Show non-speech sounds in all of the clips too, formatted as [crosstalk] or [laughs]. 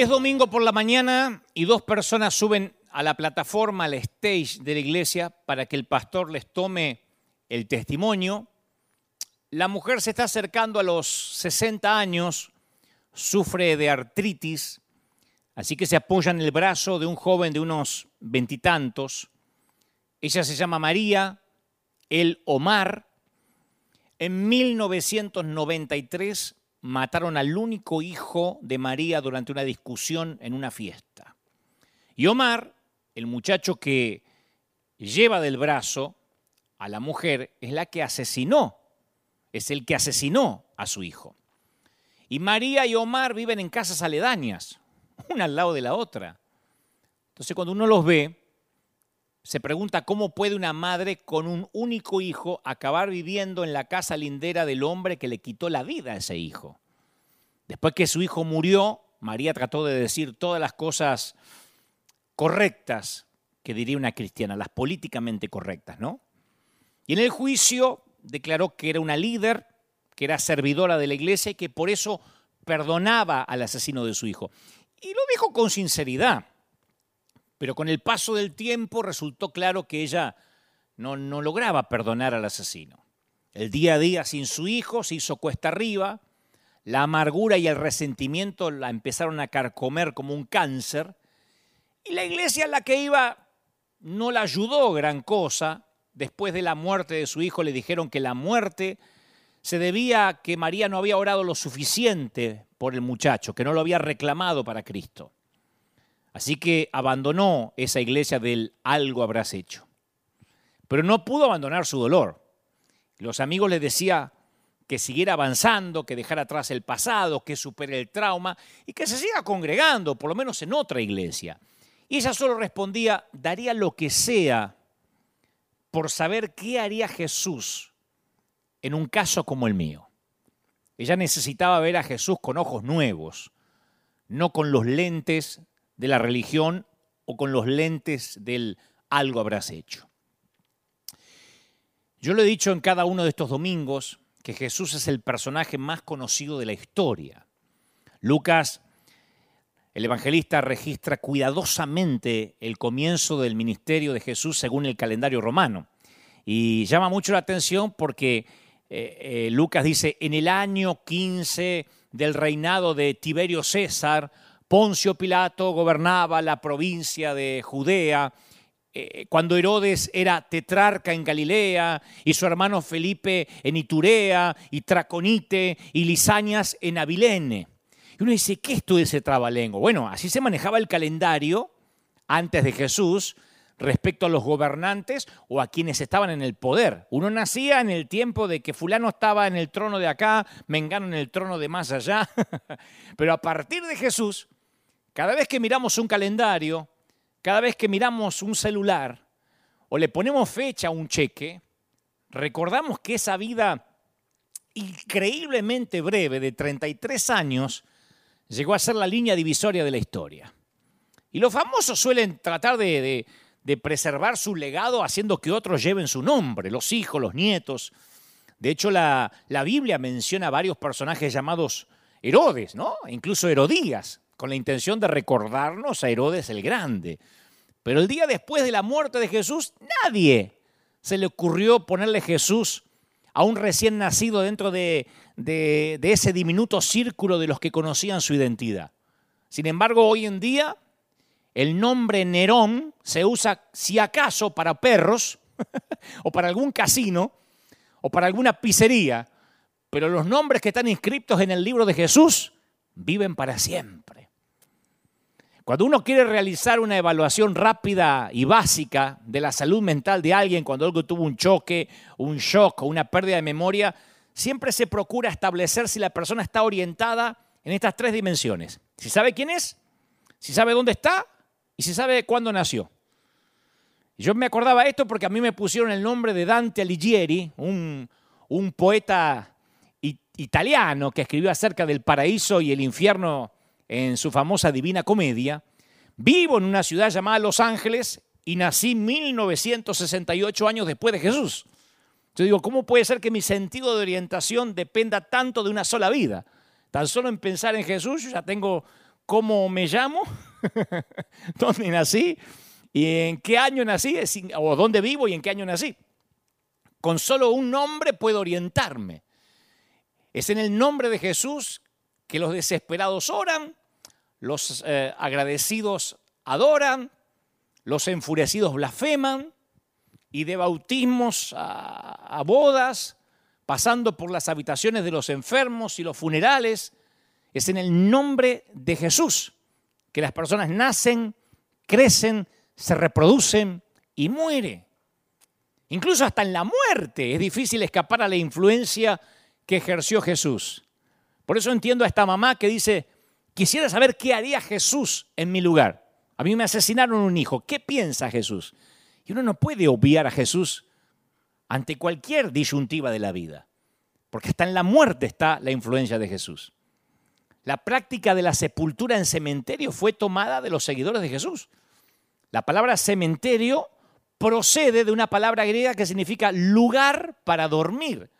Es domingo por la mañana y dos personas suben a la plataforma, al stage de la iglesia, para que el pastor les tome el testimonio. La mujer se está acercando a los 60 años, sufre de artritis, así que se apoya en el brazo de un joven de unos veintitantos. Ella se llama María, el Omar. En 1993 mataron al único hijo de María durante una discusión en una fiesta. Y Omar, el muchacho que lleva del brazo a la mujer, es la que asesinó, es el que asesinó a su hijo. Y María y Omar viven en casas aledañas, una al lado de la otra. Entonces cuando uno los ve, se pregunta cómo puede una madre con un único hijo acabar viviendo en la casa lindera del hombre que le quitó la vida a ese hijo. Después que su hijo murió, María trató de decir todas las cosas correctas que diría una cristiana, las políticamente correctas, ¿no? Y en el juicio declaró que era una líder, que era servidora de la iglesia y que por eso perdonaba al asesino de su hijo. Y lo dijo con sinceridad. Pero con el paso del tiempo resultó claro que ella no, lograba perdonar al asesino. El día a día sin su hijo se hizo cuesta arriba, la amargura y el resentimiento la empezaron a carcomer como un cáncer, y la iglesia en la que iba no la ayudó gran cosa. Después de la muerte de su hijo le dijeron que la muerte se debía a que María no había orado lo suficiente por el muchacho, que no lo había reclamado para Cristo. Así que abandonó esa iglesia del algo habrás hecho. Pero no pudo abandonar su dolor. Los amigos le decían que siguiera avanzando, que dejara atrás el pasado, que supere el trauma y que se siga congregando, por lo menos en otra iglesia. Y ella solo respondía, daría lo que sea por saber qué haría Jesús en un caso como el mío. Ella necesitaba ver a Jesús con ojos nuevos, no con los lentes de la religión o con los lentes del algo habrás hecho. Yo lo he dicho en cada uno de estos domingos que Jesús es el personaje más conocido de la historia. Lucas, el evangelista, registra cuidadosamente el comienzo del ministerio de Jesús según el calendario romano. Y llama mucho la atención porque eh, eh, Lucas dice, en el año 15 del reinado de Tiberio César, Poncio Pilato gobernaba la provincia de Judea, eh, cuando Herodes era tetrarca en Galilea y su hermano Felipe en Iturea y Traconite y Lisañas en Abilene. Y uno dice, ¿qué es todo ese trabalengo? Bueno, así se manejaba el calendario antes de Jesús respecto a los gobernantes o a quienes estaban en el poder. Uno nacía en el tiempo de que fulano estaba en el trono de acá, mengano en el trono de más allá, [laughs] pero a partir de Jesús cada vez que miramos un calendario, cada vez que miramos un celular o le ponemos fecha a un cheque, recordamos que esa vida increíblemente breve de 33 años llegó a ser la línea divisoria de la historia. Y los famosos suelen tratar de, preservar su legado haciendo que otros lleven su nombre, los hijos, los nietos. De hecho, la, Biblia menciona varios personajes llamados Herodes, ¿no? Incluso Herodías, con la intención de recordarnos a Herodes el Grande. Pero el día después de la muerte de Jesús, nadie se le ocurrió ponerle Jesús a un recién nacido dentro de, de, ese diminuto círculo de los que conocían su identidad. Sin embargo, hoy en día el nombre Nerón se usa si acaso para perros [laughs] o para algún casino o para alguna pizzería, pero los nombres que están inscritos en el libro de Jesús viven para siempre. Cuando uno quiere realizar una evaluación rápida y básica de la salud mental de alguien, cuando algo tuvo un choque, un shock o una pérdida de memoria, siempre se procura establecer si la persona está orientada en estas tres dimensiones. Si sabe quién es, si sabe dónde está y si sabe cuándo nació. Yo me acordaba esto porque a mí me pusieron el nombre de Dante Alighieri, un, un poeta italiano que escribió acerca del paraíso y el infierno en su famosa Divina Comedia, vivo en una ciudad llamada Los Ángeles y nací 1968 años después de Jesús. Yo digo, ¿cómo puede ser que mi sentido de orientación dependa tanto de una sola vida? Tan solo en pensar en Jesús yo ya tengo cómo me llamo, [laughs] dónde nací y en qué año nací, o dónde vivo y en qué año nací. Con solo un nombre puedo orientarme. Es en el nombre de Jesús que los desesperados oran, los eh, agradecidos adoran, los enfurecidos blasfeman, y de bautismos a, a bodas, pasando por las habitaciones de los enfermos y los funerales, es en el nombre de Jesús que las personas nacen, crecen, se reproducen y mueren. Incluso hasta en la muerte es difícil escapar a la influencia que ejerció Jesús. Por eso entiendo a esta mamá que dice, quisiera saber qué haría Jesús en mi lugar. A mí me asesinaron un hijo. ¿Qué piensa Jesús? Y uno no puede obviar a Jesús ante cualquier disyuntiva de la vida, porque hasta en la muerte está la influencia de Jesús. La práctica de la sepultura en cementerio fue tomada de los seguidores de Jesús. La palabra cementerio procede de una palabra griega que significa lugar para dormir,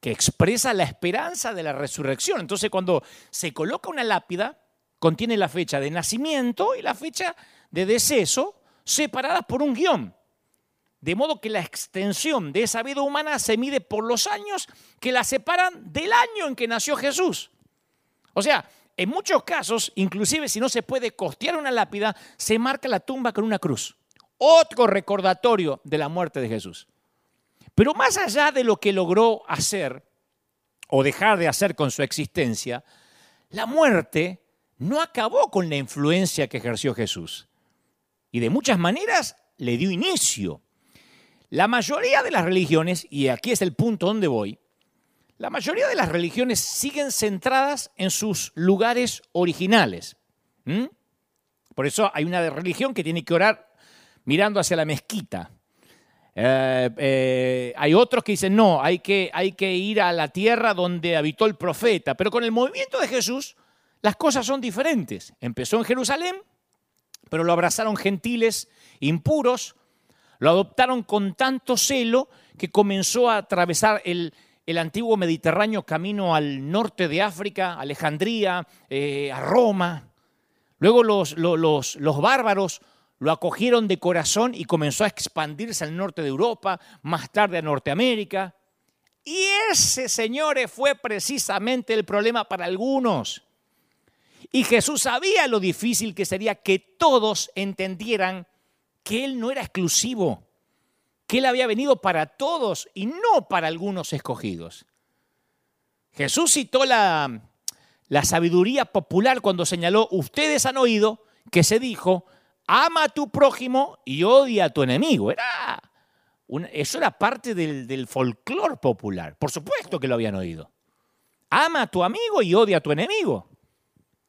que expresa la esperanza de la resurrección. Entonces cuando se coloca una lápida, contiene la fecha de nacimiento y la fecha de deceso separadas por un guion. De modo que la extensión de esa vida humana se mide por los años que la separan del año en que nació Jesús. O sea, en muchos casos, inclusive si no se puede costear una lápida, se marca la tumba con una cruz. Otro recordatorio de la muerte de Jesús. Pero más allá de lo que logró hacer o dejar de hacer con su existencia, la muerte no acabó con la influencia que ejerció Jesús. Y de muchas maneras le dio inicio. La mayoría de las religiones, y aquí es el punto donde voy, la mayoría de las religiones siguen centradas en sus lugares originales. Por eso hay una religión que tiene que orar mirando hacia la mezquita. Eh, eh, hay otros que dicen, no, hay que, hay que ir a la tierra donde habitó el profeta. Pero con el movimiento de Jesús, las cosas son diferentes. Empezó en Jerusalén, pero lo abrazaron gentiles impuros, lo adoptaron con tanto celo que comenzó a atravesar el, el antiguo Mediterráneo camino al norte de África, Alejandría, eh, a Roma. Luego los, los, los bárbaros lo acogieron de corazón y comenzó a expandirse al norte de Europa, más tarde a Norteamérica. Y ese, señores, fue precisamente el problema para algunos. Y Jesús sabía lo difícil que sería que todos entendieran que Él no era exclusivo, que Él había venido para todos y no para algunos escogidos. Jesús citó la, la sabiduría popular cuando señaló, ustedes han oído que se dijo, ama a tu prójimo y odia a tu enemigo. Era eso era parte del, del folclore popular. Por supuesto que lo habían oído. Ama a tu amigo y odia a tu enemigo.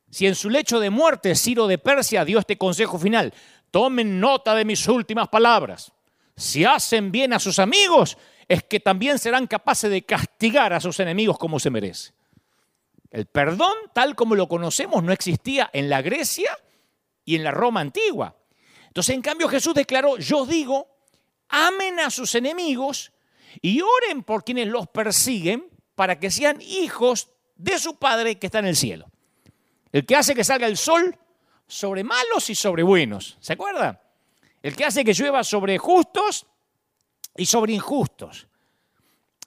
Si en su lecho de muerte Ciro de Persia dio este consejo final, tomen nota de mis últimas palabras. Si hacen bien a sus amigos, es que también serán capaces de castigar a sus enemigos como se merece. El perdón, tal como lo conocemos, no existía en la Grecia y en la Roma antigua. Entonces, en cambio, Jesús declaró, yo digo, amen a sus enemigos y oren por quienes los persiguen para que sean hijos de su Padre que está en el cielo. El que hace que salga el sol sobre malos y sobre buenos. ¿Se acuerda? El que hace que llueva sobre justos y sobre injustos.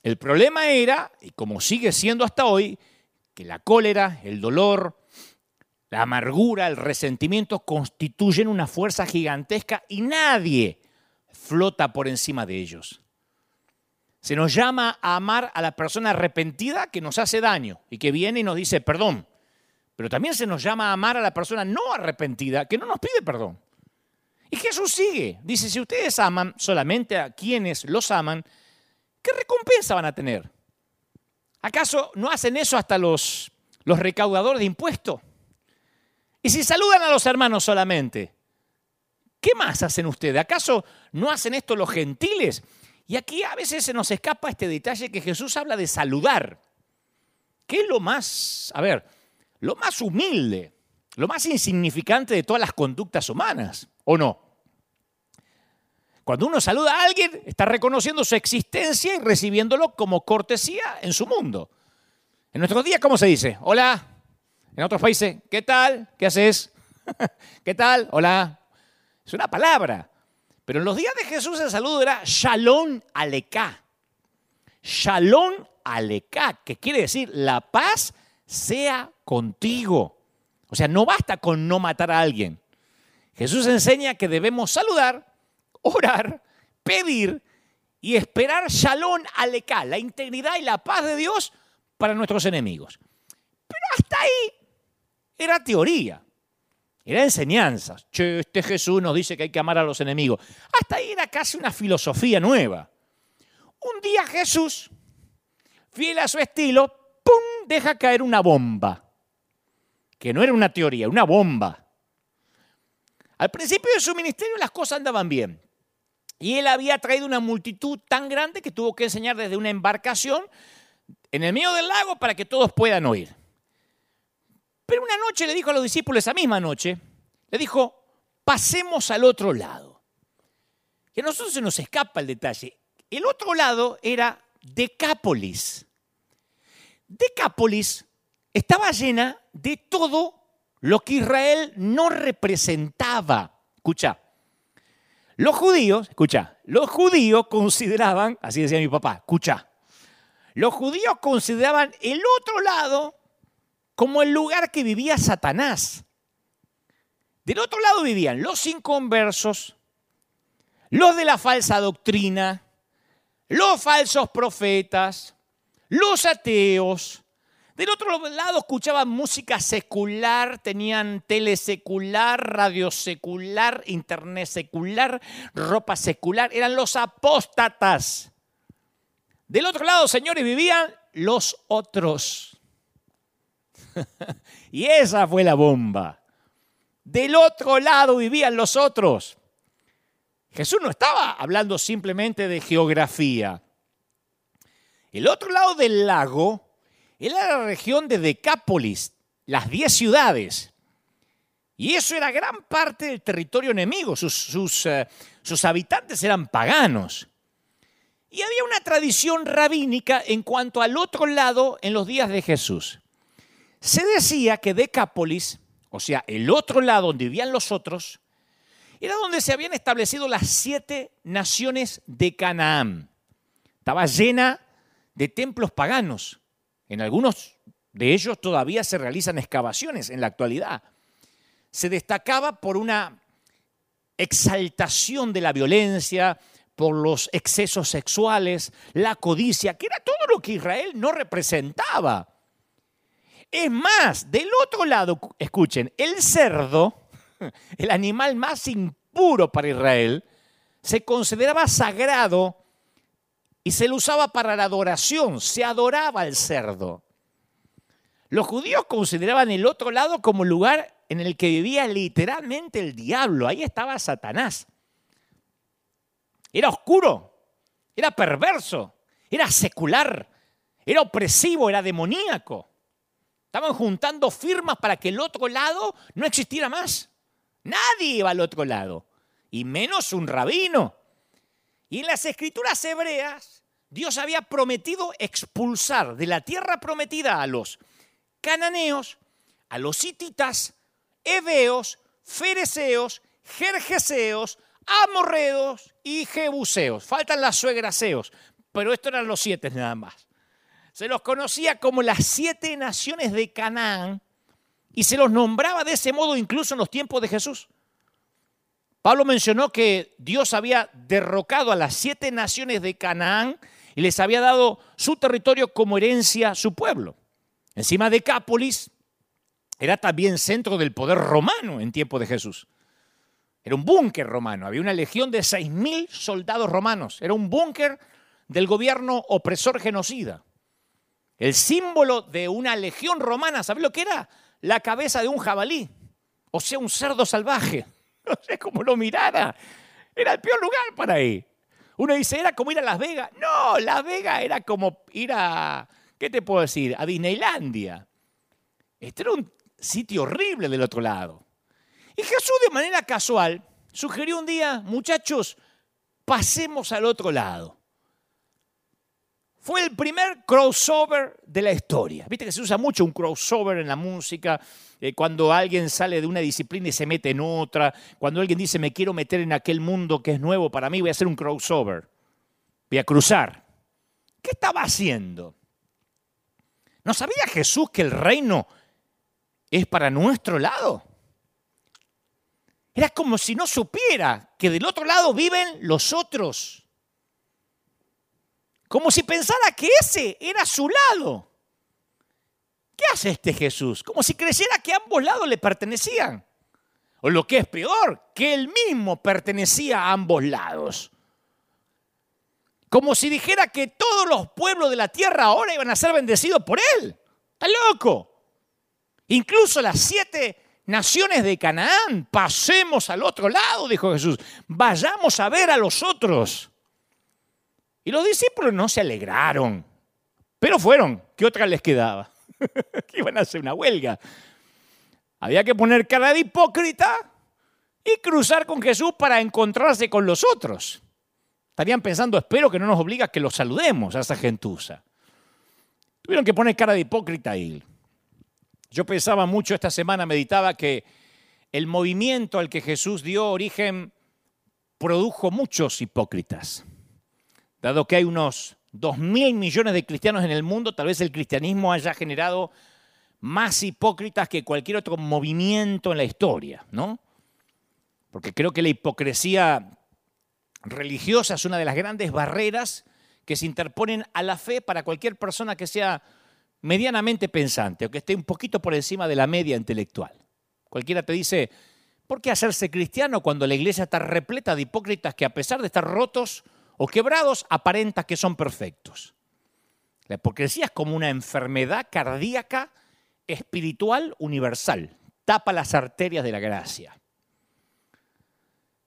El problema era, y como sigue siendo hasta hoy, que la cólera, el dolor, la amargura, el resentimiento constituyen una fuerza gigantesca y nadie flota por encima de ellos. Se nos llama a amar a la persona arrepentida que nos hace daño y que viene y nos dice perdón. Pero también se nos llama a amar a la persona no arrepentida que no nos pide perdón. Y Jesús sigue. Dice, si ustedes aman solamente a quienes los aman, ¿qué recompensa van a tener? ¿Acaso no hacen eso hasta los, los recaudadores de impuestos? Y si saludan a los hermanos solamente, ¿qué más hacen ustedes? ¿Acaso no hacen esto los gentiles? Y aquí a veces se nos escapa este detalle que Jesús habla de saludar. ¿Qué es lo más, a ver, lo más humilde, lo más insignificante de todas las conductas humanas, ¿o no? Cuando uno saluda a alguien, está reconociendo su existencia y recibiéndolo como cortesía en su mundo. En nuestros días, ¿cómo se dice? Hola, En otros países, ¿qué tal? ¿Qué haces? [laughs] ¿Qué tal? Hola. Es una palabra. Pero en los días de Jesús el saludo era Shalom Aleká. Shalom Aleká, que quiere decir la paz sea contigo. O sea, no basta con no matar a alguien. Jesús enseña que debemos saludar, orar, pedir y esperar Shalom Aleká, la integridad y la paz de Dios para nuestros enemigos. Pero hasta ahí era teoría, era enseñanza. Che, este Jesús nos dice que hay que amar a los enemigos. Hasta ahí era casi una filosofía nueva. Un día Jesús, fiel a su estilo, ¡pum!, deja caer una bomba. Que no era una teoría, una bomba. Al principio de su ministerio las cosas andaban bien. Y él había traído una multitud tan grande que tuvo que enseñar desde una embarcación en el medio del lago para que todos puedan oír. Pero una noche le dijo a los discípulos, esa misma noche, le dijo, pasemos al otro lado. Y a nosotros se nos escapa el detalle. El otro lado era Decápolis. Decápolis estaba llena de todo lo que Israel no representaba. Escucha, los judíos, escucha, los judíos consideraban, así decía mi papá, escucha, los judíos consideraban el otro lado como el lugar que vivía Satanás. Del otro lado vivían los inconversos, los de la falsa doctrina, los falsos profetas, los ateos. Del otro lado escuchaban música secular, tenían tele secular, radio secular, internet secular, ropa secular. Eran los apóstatas. Del otro lado, señores, vivían los otros. [laughs] y esa fue la bomba. Del otro lado vivían los otros. Jesús no estaba hablando simplemente de geografía. El otro lado del lago era la región de Decápolis, las diez ciudades. Y eso era gran parte del territorio enemigo. Sus, sus, eh, sus habitantes eran paganos. Y había una tradición rabínica en cuanto al otro lado en los días de Jesús. Se decía que Decápolis, o sea, el otro lado donde vivían los otros, era donde se habían establecido las siete naciones de Canaán. Estaba llena de templos paganos. En algunos de ellos todavía se realizan excavaciones en la actualidad. Se destacaba por una exaltación de la violencia, por los excesos sexuales, la codicia, que era todo lo que Israel no representaba. Es más, del otro lado, escuchen, el cerdo, [laughs] el animal más impuro para Israel, se consideraba sagrado y se lo usaba para la adoración, se adoraba al cerdo. Los judíos consideraban el otro lado como lugar en el que vivía literalmente el diablo, ahí estaba Satanás. Era oscuro, era perverso, era secular, era opresivo, era demoníaco. Estaban juntando firmas para que el otro lado no existiera más. Nadie iba al otro lado, y menos un rabino. Y en las escrituras hebreas, Dios había prometido expulsar de la tierra prometida a los cananeos, a los hititas, heveos, fereceos, jerjeseos, amorreos y jebuseos. Faltan las suegraseos, pero estos eran los siete nada más se los conocía como las siete naciones de Canaán y se los nombraba de ese modo incluso en los tiempos de Jesús. Pablo mencionó que Dios había derrocado a las siete naciones de Canaán y les había dado su territorio como herencia a su pueblo. Encima de Cápolis era también centro del poder romano en tiempo de Jesús. Era un búnker romano, había una legión de seis mil soldados romanos, era un búnker del gobierno opresor genocida. El símbolo de una legión romana, ¿sabes lo que era? La cabeza de un jabalí, o sea, un cerdo salvaje. [laughs] No sé cómo lo mirara. Era el peor lugar para ir. Uno dice, era como ir a Las Vegas. No, Las Vegas era como ir a, ¿qué te puedo decir? A Disneylandia. Este era un sitio horrible del otro lado. Y Jesús de manera casual sugirió un día, muchachos, pasemos al otro lado. Fue el primer crossover de la historia. Viste que se usa mucho un crossover en la música, eh, cuando alguien sale de una disciplina y se mete en otra, cuando alguien dice me quiero meter en aquel mundo que es nuevo para mí, voy a hacer un crossover, voy a cruzar. ¿Qué estaba haciendo? ¿No sabía Jesús que el reino es para nuestro lado? Era como si no supiera que del otro lado viven los otros. Como si pensara que ese era su lado. ¿Qué hace este Jesús? Como si creyera que ambos lados le pertenecían. O lo que es peor, que él mismo pertenecía a ambos lados. Como si dijera que todos los pueblos de la tierra ahora iban a ser bendecidos por él. Está loco. Incluso las siete naciones de Canaán, pasemos al otro lado, dijo Jesús. Vayamos a ver a los otros. Y los discípulos no se alegraron, pero fueron. ¿Qué otra les quedaba? [laughs] que iban a hacer una huelga. Había que poner cara de hipócrita y cruzar con Jesús para encontrarse con los otros. Estarían pensando, espero que no nos obliga a que los saludemos a esa gentuza. Tuvieron que poner cara de hipócrita y yo pensaba mucho esta semana, meditaba que el movimiento al que Jesús dio origen produjo muchos hipócritas. Dado que hay unos dos mil millones de cristianos en el mundo, tal vez el cristianismo haya generado más hipócritas que cualquier otro movimiento en la historia, ¿no? Porque creo que la hipocresía religiosa es una de las grandes barreras que se interponen a la fe para cualquier persona que sea medianamente pensante o que esté un poquito por encima de la media intelectual. Cualquiera te dice, ¿por qué hacerse cristiano cuando la iglesia está repleta de hipócritas que a pesar de estar rotos o quebrados aparenta que son perfectos. La hipocresía es como una enfermedad cardíaca espiritual universal. Tapa las arterias de la gracia.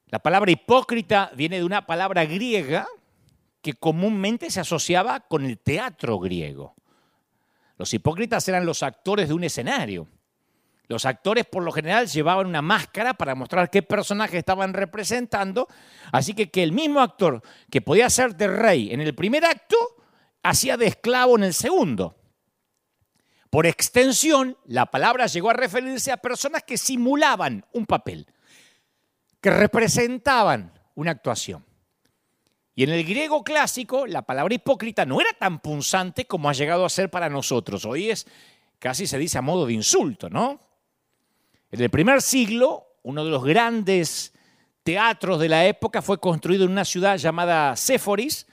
La palabra hipócrita viene de una palabra griega que comúnmente se asociaba con el teatro griego. Los hipócritas eran los actores de un escenario. Los actores por lo general llevaban una máscara para mostrar qué personaje estaban representando, así que el mismo actor que podía ser de rey en el primer acto, hacía de esclavo en el segundo. Por extensión, la palabra llegó a referirse a personas que simulaban un papel, que representaban una actuación. Y en el griego clásico, la palabra hipócrita no era tan punzante como ha llegado a ser para nosotros. Hoy es, casi se dice a modo de insulto, ¿no? En el primer siglo, uno de los grandes teatros de la época fue construido en una ciudad llamada Séforis,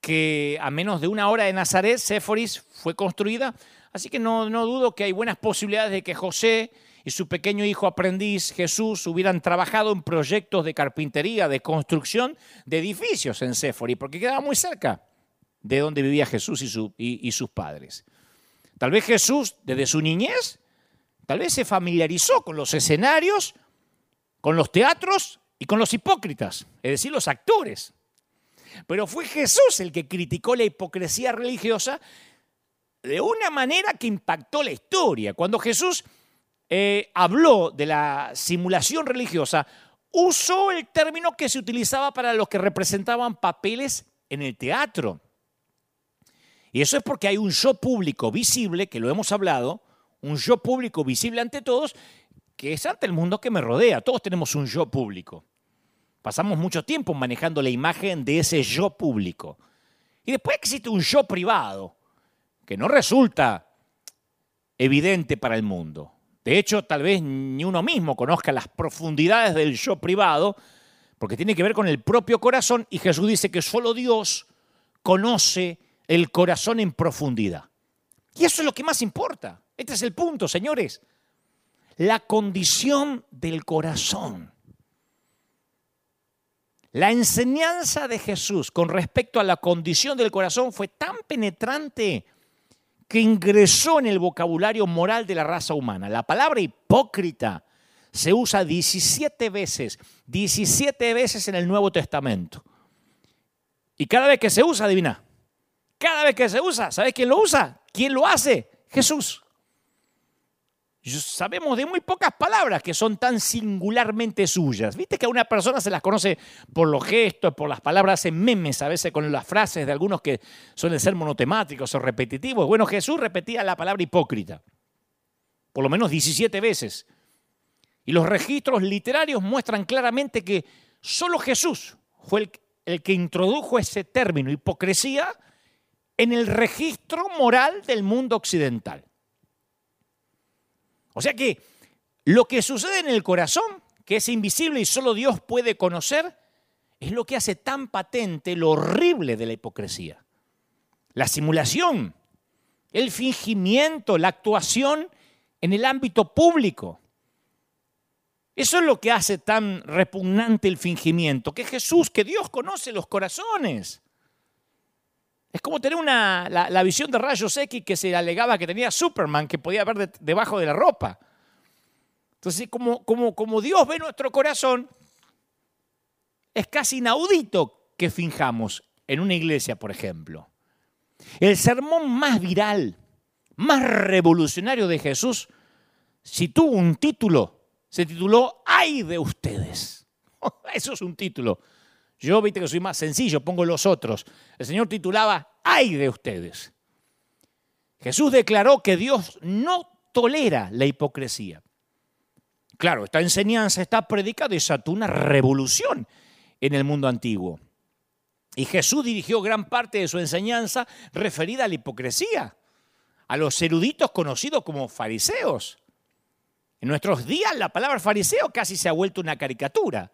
que a menos de una hora de Nazaret, Séforis fue construida. Así que no, no dudo que hay buenas posibilidades de que José y su pequeño hijo aprendiz Jesús hubieran trabajado en proyectos de carpintería, de construcción de edificios en Séforis, porque quedaba muy cerca de donde vivía Jesús y, y sus padres. Tal vez Jesús, desde su niñez, Tal vez se familiarizó con los escenarios, con los teatros y con los hipócritas, es decir, los actores. Pero fue Jesús el que criticó la hipocresía religiosa de una manera que impactó la historia. Cuando Jesús eh, habló de la simulación religiosa, usó el término que se utilizaba para los que representaban papeles en el teatro. Y eso es porque hay un show público visible, que lo hemos hablado, un yo público visible ante todos, que es ante el mundo que me rodea. Todos tenemos un yo público. Pasamos mucho tiempo manejando la imagen de ese yo público. Y después existe un yo privado, que no resulta evidente para el mundo. De hecho, tal vez ni uno mismo conozca las profundidades del yo privado, porque tiene que ver con el propio corazón, y Jesús dice que solo Dios conoce el corazón en profundidad. Y eso es lo que más importa. Este es el punto, señores. La condición del corazón. La enseñanza de Jesús con respecto a la condición del corazón fue tan penetrante que ingresó en el vocabulario moral de la raza humana. La palabra hipócrita se usa 17 veces, 17 veces en el Nuevo Testamento. Y cada vez que se usa, adivina, cada vez que se usa, ¿sabes quién lo usa? ¿Quién lo hace? Jesús. Sabemos de muy pocas palabras que son tan singularmente suyas. Viste que a una persona se las conoce por los gestos, por las palabras en memes, a veces con las frases de algunos que suelen ser monotemáticos o repetitivos. Bueno, Jesús repetía la palabra hipócrita, por lo menos 17 veces. Y los registros literarios muestran claramente que solo Jesús fue el, el que introdujo ese término, hipocresía, en el registro moral del mundo occidental. O sea que lo que sucede en el corazón, que es invisible y solo Dios puede conocer, es lo que hace tan patente lo horrible de la hipocresía. La simulación, el fingimiento, la actuación en el ámbito público. Eso es lo que hace tan repugnante el fingimiento, que Jesús, que Dios conoce los corazones. Es como tener una, la, visión de rayos X que se alegaba que tenía Superman, que podía ver debajo de la ropa. Entonces, como, como, como Dios ve nuestro corazón, es casi inaudito que finjamos en una iglesia, por ejemplo. El sermón más viral, más revolucionario de Jesús, si tuvo un título, se tituló ¡Ay de ustedes! [laughs] Eso es un título. Yo, viste que soy más sencillo, pongo los otros. El Señor titulaba, ay de ustedes. Jesús declaró que Dios no tolera la hipocresía. Claro, esta enseñanza está predicada desató una revolución en el mundo antiguo. Y Jesús dirigió gran parte de su enseñanza referida a la hipocresía, a los eruditos conocidos como fariseos. En nuestros días la palabra fariseo casi se ha vuelto una caricatura.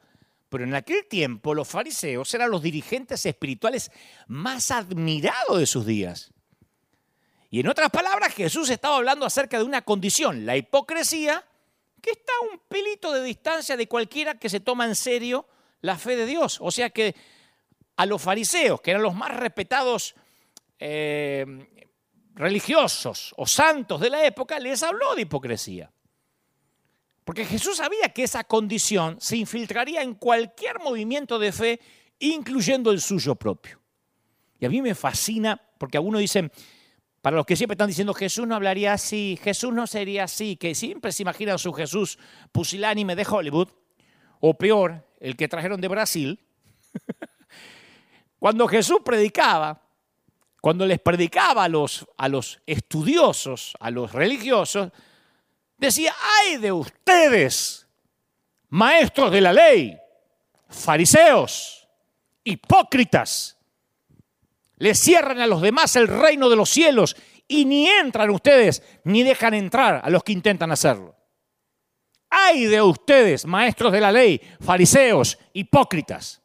Pero en aquel tiempo los fariseos eran los dirigentes espirituales más admirados de sus días. Y en otras palabras, Jesús estaba hablando acerca de una condición, la hipocresía, que está a un pelito de distancia de cualquiera que se toma en serio la fe de Dios. O sea que a los fariseos, que eran los más respetados eh, religiosos o santos de la época, les habló de hipocresía. Porque Jesús sabía que esa condición se infiltraría en cualquier movimiento de fe, incluyendo el suyo propio. Y a mí me fascina, porque algunos dicen, para los que siempre están diciendo Jesús no hablaría así, Jesús no sería así, que siempre se imaginan su Jesús pusilánime de Hollywood, o peor, el que trajeron de Brasil. [laughs] Cuando Jesús predicaba, cuando les predicaba a los, a los estudiosos, a los religiosos, decía, ay de ustedes, maestros de la ley, fariseos, hipócritas, le cierran a los demás el reino de los cielos y ni entran ustedes ni dejan entrar a los que intentan hacerlo. Ay de ustedes, maestros de la ley, fariseos, hipócritas.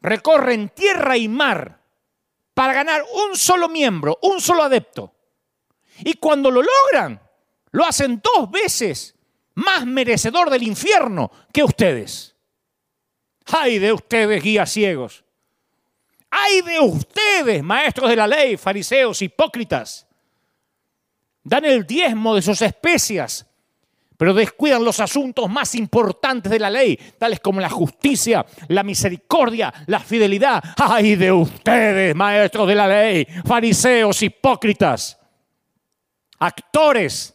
Recorren tierra y mar para ganar un solo miembro, un solo adepto. Y cuando lo logran, lo hacen dos veces más merecedor del infierno que ustedes. ¡Ay de ustedes, guías ciegos! ¡Ay de ustedes, maestros de la ley, fariseos, hipócritas! Dan el diezmo de sus especias, pero descuidan los asuntos más importantes de la ley, tales como la justicia, la misericordia, la fidelidad. ¡Ay de ustedes, maestros de la ley, fariseos, hipócritas! Actores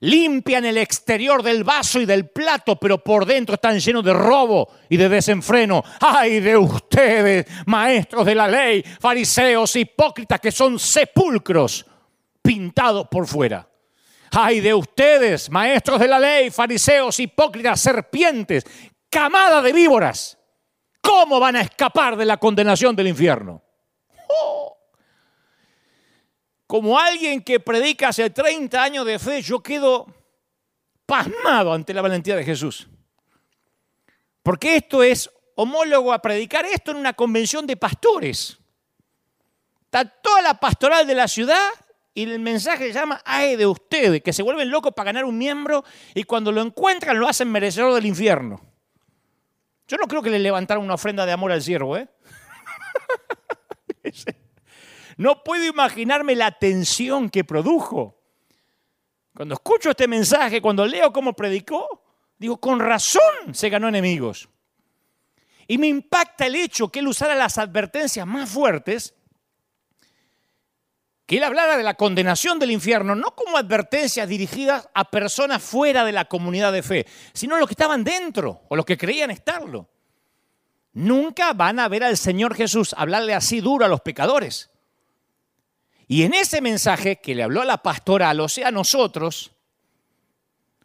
limpian el exterior del vaso y del plato, pero por dentro están llenos de robo y de desenfreno. ¡Ay de ustedes, maestros de la ley, fariseos, hipócritas, que son sepulcros pintados por fuera! ¡Ay de ustedes, maestros de la ley, fariseos, hipócritas, serpientes, camada de víboras! ¿Cómo van a escapar de la condenación del infierno? ¡Oh! Como alguien que predica hace 30 años de fe, yo quedo pasmado ante la valentía de Jesús. Porque esto es homólogo a predicar esto en una convención de pastores. Está toda la pastoral de la ciudad y el mensaje se llama ay de ustedes, que se vuelven locos para ganar un miembro y cuando lo encuentran lo hacen merecedor del infierno. Yo no creo que le levantaran una ofrenda de amor al siervo, ¿eh? [laughs] No puedo imaginarme la tensión que produjo. Cuando escucho este mensaje, cuando leo cómo predicó, digo, con razón se ganó enemigos. Y me impacta el hecho que él usara las advertencias más fuertes que él hablara de la condenación del infierno, no como advertencias dirigidas a personas fuera de la comunidad de fe, sino a los que estaban dentro o los que creían estarlo. Nunca van a ver al Señor Jesús hablarle así duro a los pecadores. Y en ese mensaje que le habló a la pastoral, o sea, a nosotros,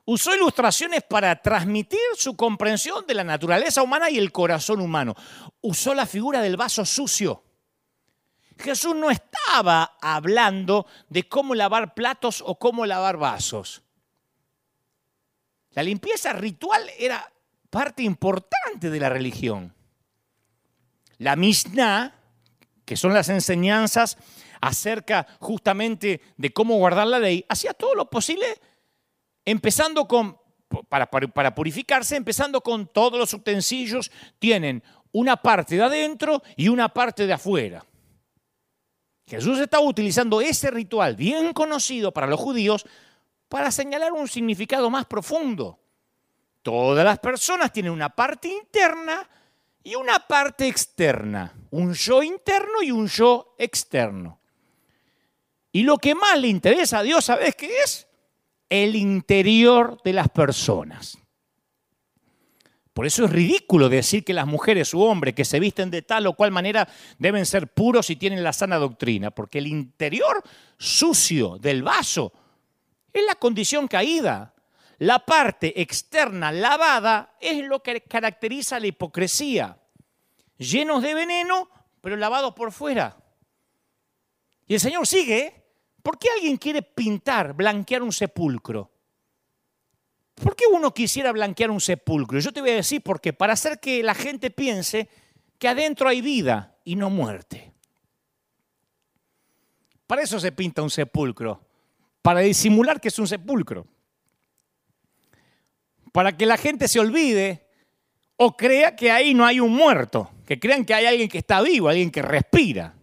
usó ilustraciones para transmitir su comprensión de la naturaleza humana y el corazón humano. Usó la figura del vaso sucio. Jesús no estaba hablando de cómo lavar platos o cómo lavar vasos. La limpieza ritual era parte importante de la religión. La Mishnah, que son las enseñanzas acerca justamente de cómo guardar la ley, hacía todo lo posible empezando con, para, para, purificarse, empezando con todos los utensilios, tienen una parte de adentro y una parte de afuera. Jesús estaba utilizando ese ritual bien conocido para los judíos para señalar un significado más profundo. Todas las personas tienen una parte interna y una parte externa, un yo interno y un yo externo. Y lo que más le interesa a Dios, ¿sabes qué es? El interior de las personas. Por eso es ridículo decir que las mujeres u hombres que se visten de tal o cual manera deben ser puros y tienen la sana doctrina, porque el interior sucio del vaso es la condición caída. La parte externa lavada es lo que caracteriza la hipocresía. Llenos de veneno, pero lavados por fuera. Y el Señor sigue. ¿Por qué alguien quiere pintar, blanquear un sepulcro? ¿Por qué uno quisiera blanquear un sepulcro? Yo te voy a decir porque para hacer que la gente piense que adentro hay vida y no muerte. Para eso se pinta un sepulcro, para disimular que es un sepulcro. Para que la gente se olvide o crea que ahí no hay un muerto, que crean que hay alguien que está vivo, alguien que respira.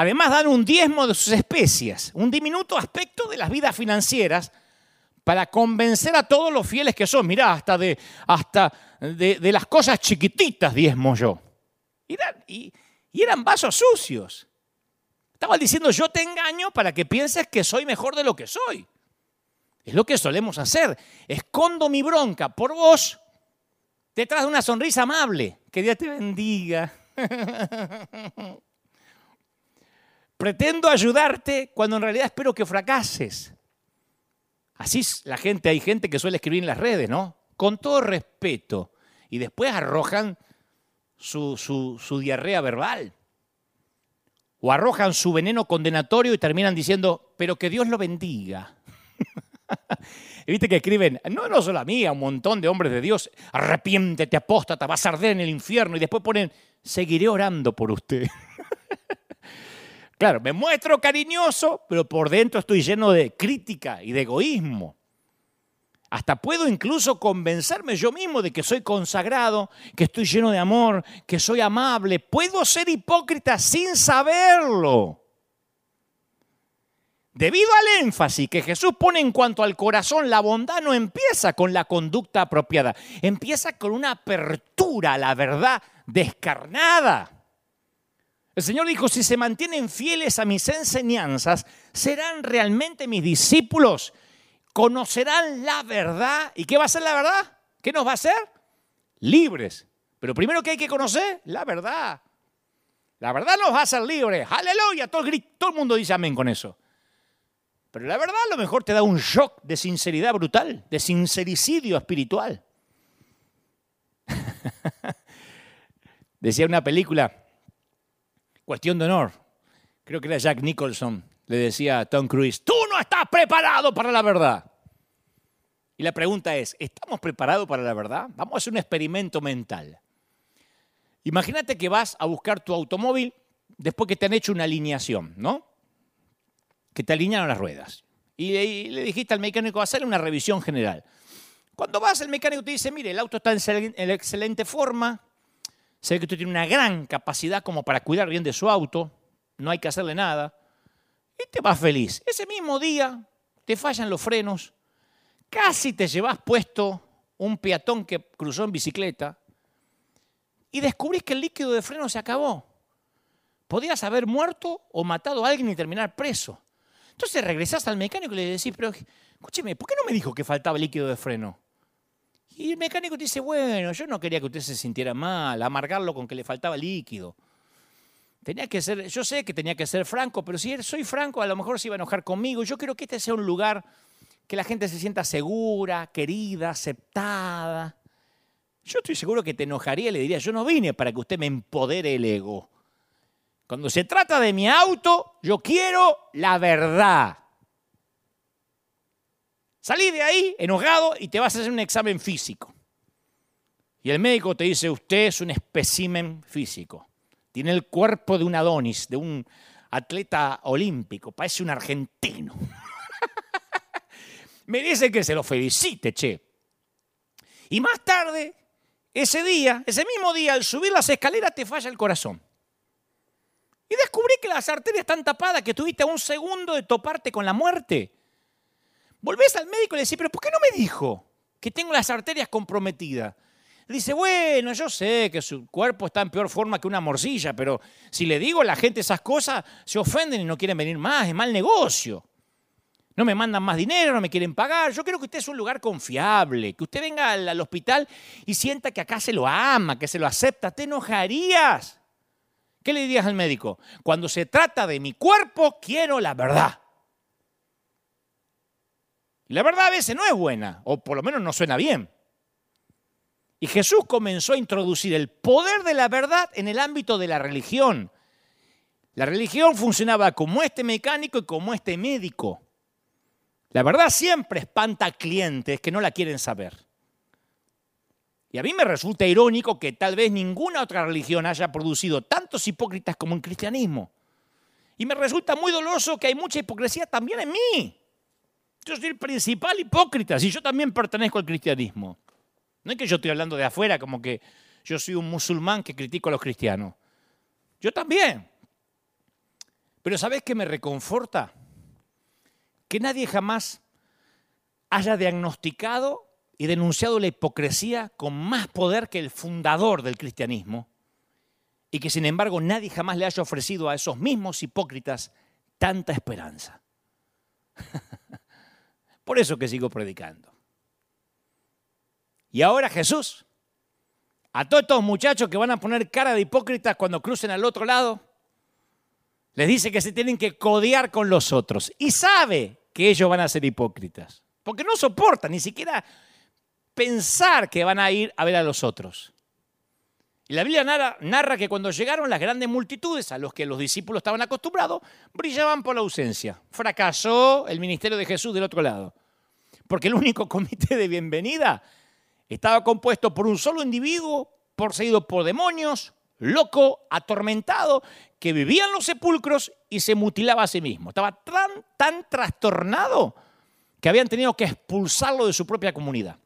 Además dan un diezmo de sus especias, un diminuto aspecto de las vidas financieras para convencer a todos los fieles que son. Mirá, hasta de, hasta de, las cosas chiquititas diezmo yo. y, y eran vasos sucios. Estaba diciendo, yo te engaño para que pienses que soy mejor de lo que soy. Es lo que solemos hacer. Escondo mi bronca por vos detrás de una sonrisa amable. Que Dios te bendiga. [laughs] Pretendo ayudarte cuando en realidad espero que fracases. Así la gente, hay gente que suele escribir en las redes, ¿no? Con todo respeto. Y después arrojan su, su, diarrea verbal. O arrojan su veneno condenatorio y terminan diciendo, pero que Dios lo bendiga. [laughs] viste que escriben, no, no solo a mí, a un montón de hombres de Dios, arrepiéntete, apóstata, vas a arder en el infierno. Y después ponen, seguiré orando por usted. [laughs] Claro, me muestro cariñoso, pero por dentro estoy lleno de crítica y de egoísmo. Hasta puedo incluso convencerme yo mismo de que soy consagrado, que estoy lleno de amor, que soy amable. Puedo ser hipócrita sin saberlo. Debido al énfasis que Jesús pone en cuanto al corazón, la bondad no empieza con la conducta apropiada, empieza con una apertura a la verdad descarnada. El Señor dijo, si se mantienen fieles a mis enseñanzas, serán realmente mis discípulos, conocerán la verdad. ¿Y qué va a ser la verdad? ¿Qué nos va a hacer? Libres. Pero primero que hay que conocer, la verdad. La verdad nos va a hacer libres. Aleluya. Todo el, todo el mundo dice amén con eso. Pero la verdad a lo mejor te da un shock de sinceridad brutal, de sincericidio espiritual. [laughs] Decía una película, Cuestión de honor. Creo que era Jack Nicholson. Le decía a Tom Cruise, tú no estás preparado para la verdad. Y la pregunta es, ¿estamos preparados para la verdad? Vamos a hacer un experimento mental. Imagínate que vas a buscar tu automóvil después que te han hecho una alineación, ¿no? Que te alinearon las ruedas. Y le dijiste al mecánico, hacerle una revisión general. Cuando vas, el mecánico te dice, mire, el auto está en excelente forma, se ve que usted tiene una gran capacidad como para cuidar bien de su auto, no hay que hacerle nada, y te vas feliz. Ese mismo día te fallan los frenos, casi te llevas puesto un peatón que cruzó en bicicleta y descubrís que el líquido de freno se acabó. podías haber muerto o matado a alguien y terminar preso. Entonces regresás al mecánico y le decís, pero escúcheme, ¿por qué no me dijo que faltaba líquido de freno? Y el mecánico te dice, bueno, yo no quería que usted se sintiera mal, amargarlo con que le faltaba líquido. Tenía que ser, yo sé que tenía que ser franco, pero si soy franco, a lo mejor se iba a enojar conmigo. Yo quiero que este sea un lugar que la gente se sienta segura, querida, aceptada. Yo estoy seguro que te enojaría y le diría, yo no vine para que usted me empodere el ego. Cuando se trata de mi auto, yo quiero la verdad. Salí de ahí enojado y te vas a hacer un examen físico. Y el médico te dice, usted es un espécimen físico. Tiene el cuerpo de un Adonis, de un atleta olímpico, parece un argentino. [laughs] Me dice que se lo felicite, che. Y más tarde, ese día, ese mismo día, al subir las escaleras te falla el corazón. Y descubrí que las arterias están tapadas, que tuviste un segundo de toparte con la muerte. Volvés al médico y le decís, pero ¿por qué no me dijo que tengo las arterias comprometidas? dice, bueno, yo sé que su cuerpo está en peor forma que una morcilla, pero si le digo a la gente esas cosas, se ofenden y no quieren venir más, es mal negocio. No me mandan más dinero, no me quieren pagar. Yo creo que usted es un lugar confiable, que usted venga al, al hospital y sienta que acá se lo ama, que se lo acepta. Te enojarías. ¿Qué le dirías al médico? Cuando se trata de mi cuerpo, quiero la verdad. Y la verdad a veces no es buena, o por lo menos no suena bien. Y Jesús comenzó a introducir el poder de la verdad en el ámbito de la religión. La religión funcionaba como este mecánico y como este médico. La verdad siempre espanta a clientes que no la quieren saber. Y a mí me resulta irónico que tal vez ninguna otra religión haya producido tantos hipócritas como el cristianismo. Y me resulta muy doloroso que hay mucha hipocresía también en mí. Yo soy el principal hipócrita, si yo también pertenezco al cristianismo. No es que yo estoy hablando de afuera como que yo soy un musulmán que critico a los cristianos. Yo también. Pero ¿sabes qué me reconforta? Que nadie jamás haya diagnosticado y denunciado la hipocresía con más poder que el fundador del cristianismo y que sin embargo nadie jamás le haya ofrecido a esos mismos hipócritas tanta esperanza. [laughs] Por eso que sigo predicando. Y ahora Jesús, a todos estos muchachos que van a poner cara de hipócritas cuando crucen al otro lado, les dice que se tienen que codear con los otros. Y sabe que ellos van a ser hipócritas. Porque no soportan ni siquiera pensar que van a ir a ver a los otros. Y la Biblia narra, que cuando llegaron las grandes multitudes a los que los discípulos estaban acostumbrados, brillaban por la ausencia. Fracasó el ministerio de Jesús del otro lado. Porque el único comité de bienvenida estaba compuesto por un solo individuo, poseído por demonios, loco, atormentado, que vivía en los sepulcros y se mutilaba a sí mismo. Estaba tan, tan trastornado que habían tenido que expulsarlo de su propia comunidad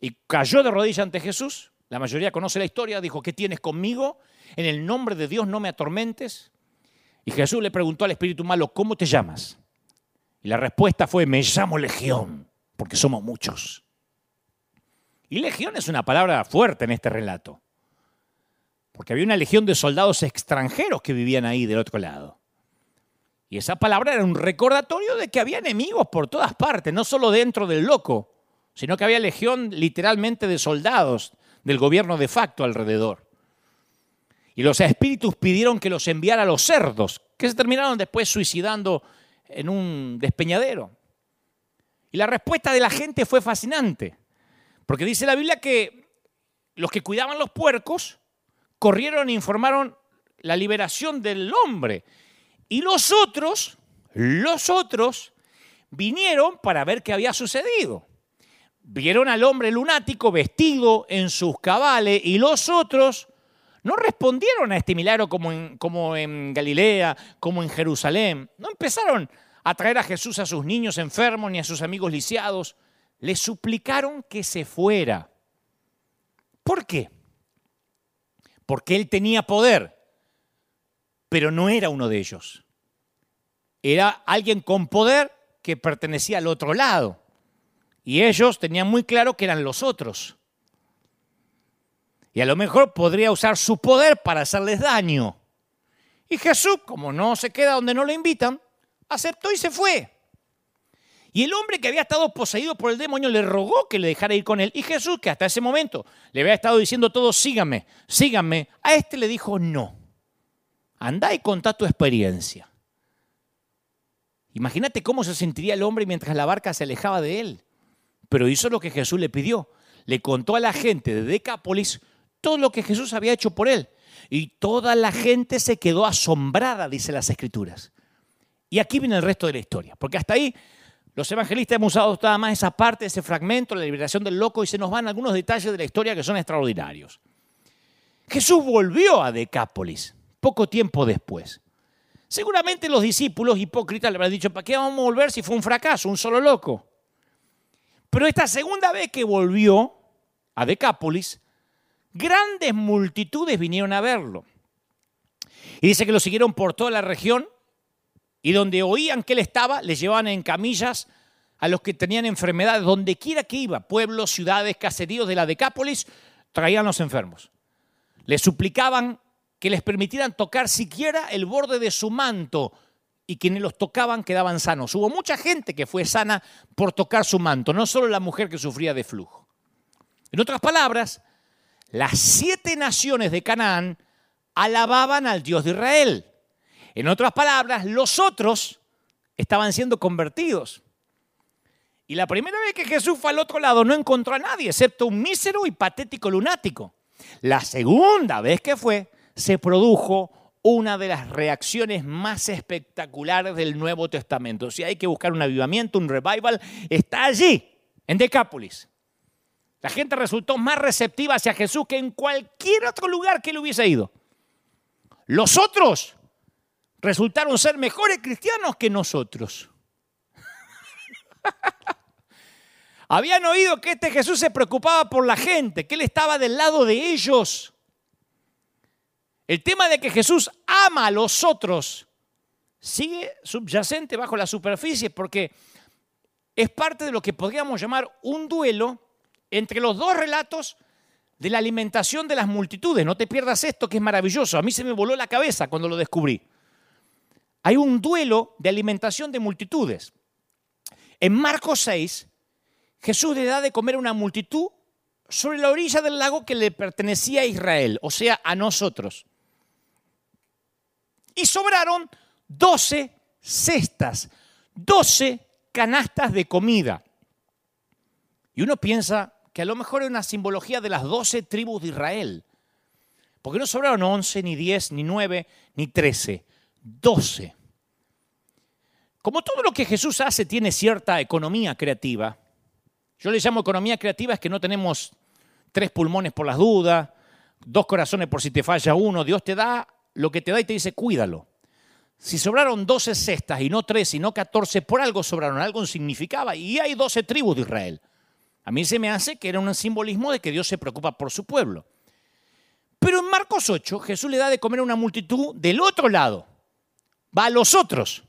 y cayó de rodillas ante Jesús. La mayoría conoce la historia, dijo, ¿qué tienes conmigo? En el nombre de Dios no me atormentes. Y Jesús le preguntó al espíritu malo, ¿cómo te llamas? Y la respuesta fue, me llamo Legión, porque somos muchos. Y legión es una palabra fuerte en este relato, porque había una legión de soldados extranjeros que vivían ahí del otro lado. Y esa palabra era un recordatorio de que había enemigos por todas partes, no solo dentro del loco, sino que había legión literalmente de soldados del gobierno de facto alrededor. Y los espíritus pidieron que los enviara a los cerdos, que se terminaron después suicidando en un despeñadero. Y la respuesta de la gente fue fascinante, porque dice la Biblia que los que cuidaban los puercos corrieron e informaron la liberación del hombre. Y los otros, los otros, vinieron para ver qué había sucedido vieron al hombre lunático vestido en sus cabales y los otros no respondieron a este milagro como en, Galilea, como en Jerusalén. No empezaron a traer a Jesús a sus niños enfermos ni a sus amigos lisiados. Le suplicaron que se fuera. ¿Por qué? Porque él tenía poder, pero no era uno de ellos. Era alguien con poder que pertenecía al otro lado. Y ellos tenían muy claro que eran los otros. Y a lo mejor podría usar su poder para hacerles daño. Y Jesús, como no se queda donde no lo invitan, aceptó y se fue. Y el hombre que había estado poseído por el demonio le rogó que le dejara ir con él. Y Jesús, que hasta ese momento le había estado diciendo todo, síganme, síganme, a este le dijo no. Anda y contá tu experiencia. Imagínate cómo se sentiría el hombre mientras la barca se alejaba de él. Pero hizo lo que Jesús le pidió. Le contó a la gente de Decápolis todo lo que Jesús había hecho por él. Y toda la gente se quedó asombrada, dice las Escrituras. Y aquí viene el resto de la historia, porque hasta ahí los evangelistas hemos usado nada más esa parte, ese fragmento, la liberación del loco, y se nos van algunos detalles de la historia que son extraordinarios. Jesús volvió a Decápolis poco tiempo después. Seguramente los discípulos hipócritas le habrán dicho, ¿para qué vamos a volver si fue un fracaso, un solo loco? Pero esta segunda vez que volvió a Decápolis, grandes multitudes vinieron a verlo. Y dice que lo siguieron por toda la región y donde oían que él estaba, le llevaban en camillas a los que tenían enfermedades, donde quiera que iba, pueblos, ciudades, caseríos de la Decápolis, traían los enfermos. Le suplicaban que les permitieran tocar siquiera el borde de su manto y quienes los tocaban quedaban sanos. Hubo mucha gente que fue sana por tocar su manto, no solo la mujer que sufría de flujo. En otras palabras, las siete naciones de Canaán alababan al Dios de Israel. En otras palabras, los otros estaban siendo convertidos. Y la primera vez que Jesús fue al otro lado no encontró a nadie, excepto un mísero y patético lunático. La segunda vez que fue, se produjo una de las reacciones más espectaculares del Nuevo Testamento. Si hay que buscar un avivamiento, un revival, está allí, en Decápolis. La gente resultó más receptiva hacia Jesús que en cualquier otro lugar que él hubiese ido. Los otros resultaron ser mejores cristianos que nosotros. [laughs] Habían oído que este Jesús se preocupaba por la gente, que él estaba del lado de ellos. El tema de que Jesús ama a los otros sigue subyacente bajo la superficie porque es parte de lo que podríamos llamar un duelo entre los dos relatos de la alimentación de las multitudes. No te pierdas esto que es maravilloso. A mí se me voló la cabeza cuando lo descubrí hay un duelo de alimentación de multitudes. En Marcos 6, Jesús le da de comer a una multitud sobre la orilla del lago que le pertenecía a Israel, o sea, a nosotros. Y sobraron 12 cestas, 12 canastas de comida. Y uno piensa que a lo mejor es una simbología de las 12 tribus de Israel. Porque no sobraron 11, ni 10, ni 9, ni 13. 12. Como todo lo que Jesús hace tiene cierta economía creativa, yo le llamo economía creativa es que no tenemos tres pulmones por las dudas, dos corazones por si te falla uno, Dios te da lo que te da y te dice cuídalo. Si sobraron 12 cestas y no 3 y no 14, por algo sobraron, algo significaba. Y hay 12 tribus de Israel. A mí se me hace que era un simbolismo de que Dios se preocupa por su pueblo. Pero en Marcos 8 Jesús le da de comer a una multitud del otro lado va a los otros.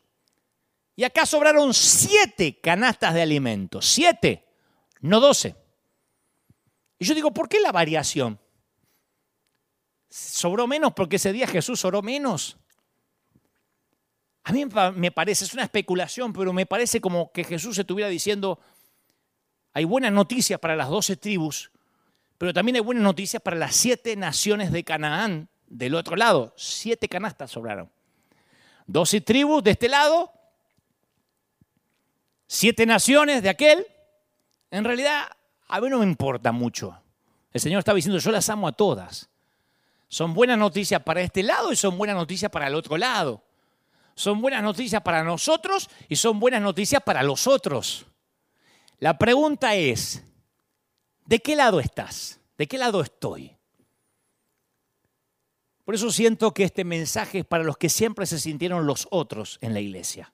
Y acá sobraron siete canastas de alimentos, siete, no doce. Y yo digo, ¿por qué la variación? ¿Sobró menos porque ese día Jesús sobró menos? A mí me parece, es una especulación, pero me parece como que Jesús estuviera diciendo, hay buenas noticias para las doce tribus, pero también hay buenas noticias para las siete naciones de Canaán del otro lado. Siete canastas sobraron. Doce tribus de este lado, siete naciones de aquel. En realidad, a mí no me importa mucho. El Señor estaba diciendo, yo las amo a todas. Son buenas noticias para este lado y son buenas noticias para el otro lado. Son buenas noticias para nosotros y son buenas noticias para los otros. La pregunta es, ¿de qué lado estás? ¿De qué lado estoy? Por eso siento que este mensaje es para los que siempre se sintieron los otros en la iglesia.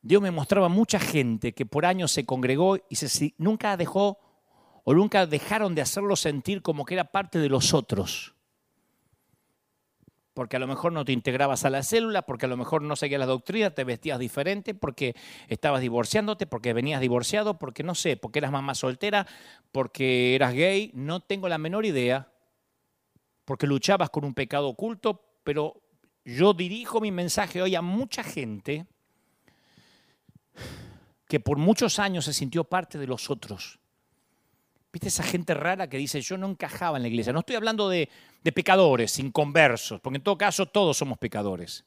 Dios me mostraba mucha gente que por años se congregó y nunca dejó o nunca dejaron de hacerlo sentir como que era parte de los otros. Porque a lo mejor no te integrabas a la célula, porque a lo mejor no seguías la doctrina, te vestías diferente, porque estabas divorciándote, porque venías divorciado, porque no sé, porque eras mamá soltera, porque eras gay, no tengo la menor idea porque luchabas con un pecado oculto, pero yo dirijo mi mensaje hoy a mucha gente que por muchos años se sintió parte de los otros. ¿Viste esa gente rara que dice, yo no encajaba en la iglesia? No estoy hablando de, de pecadores, inconversos, porque en todo caso todos somos pecadores,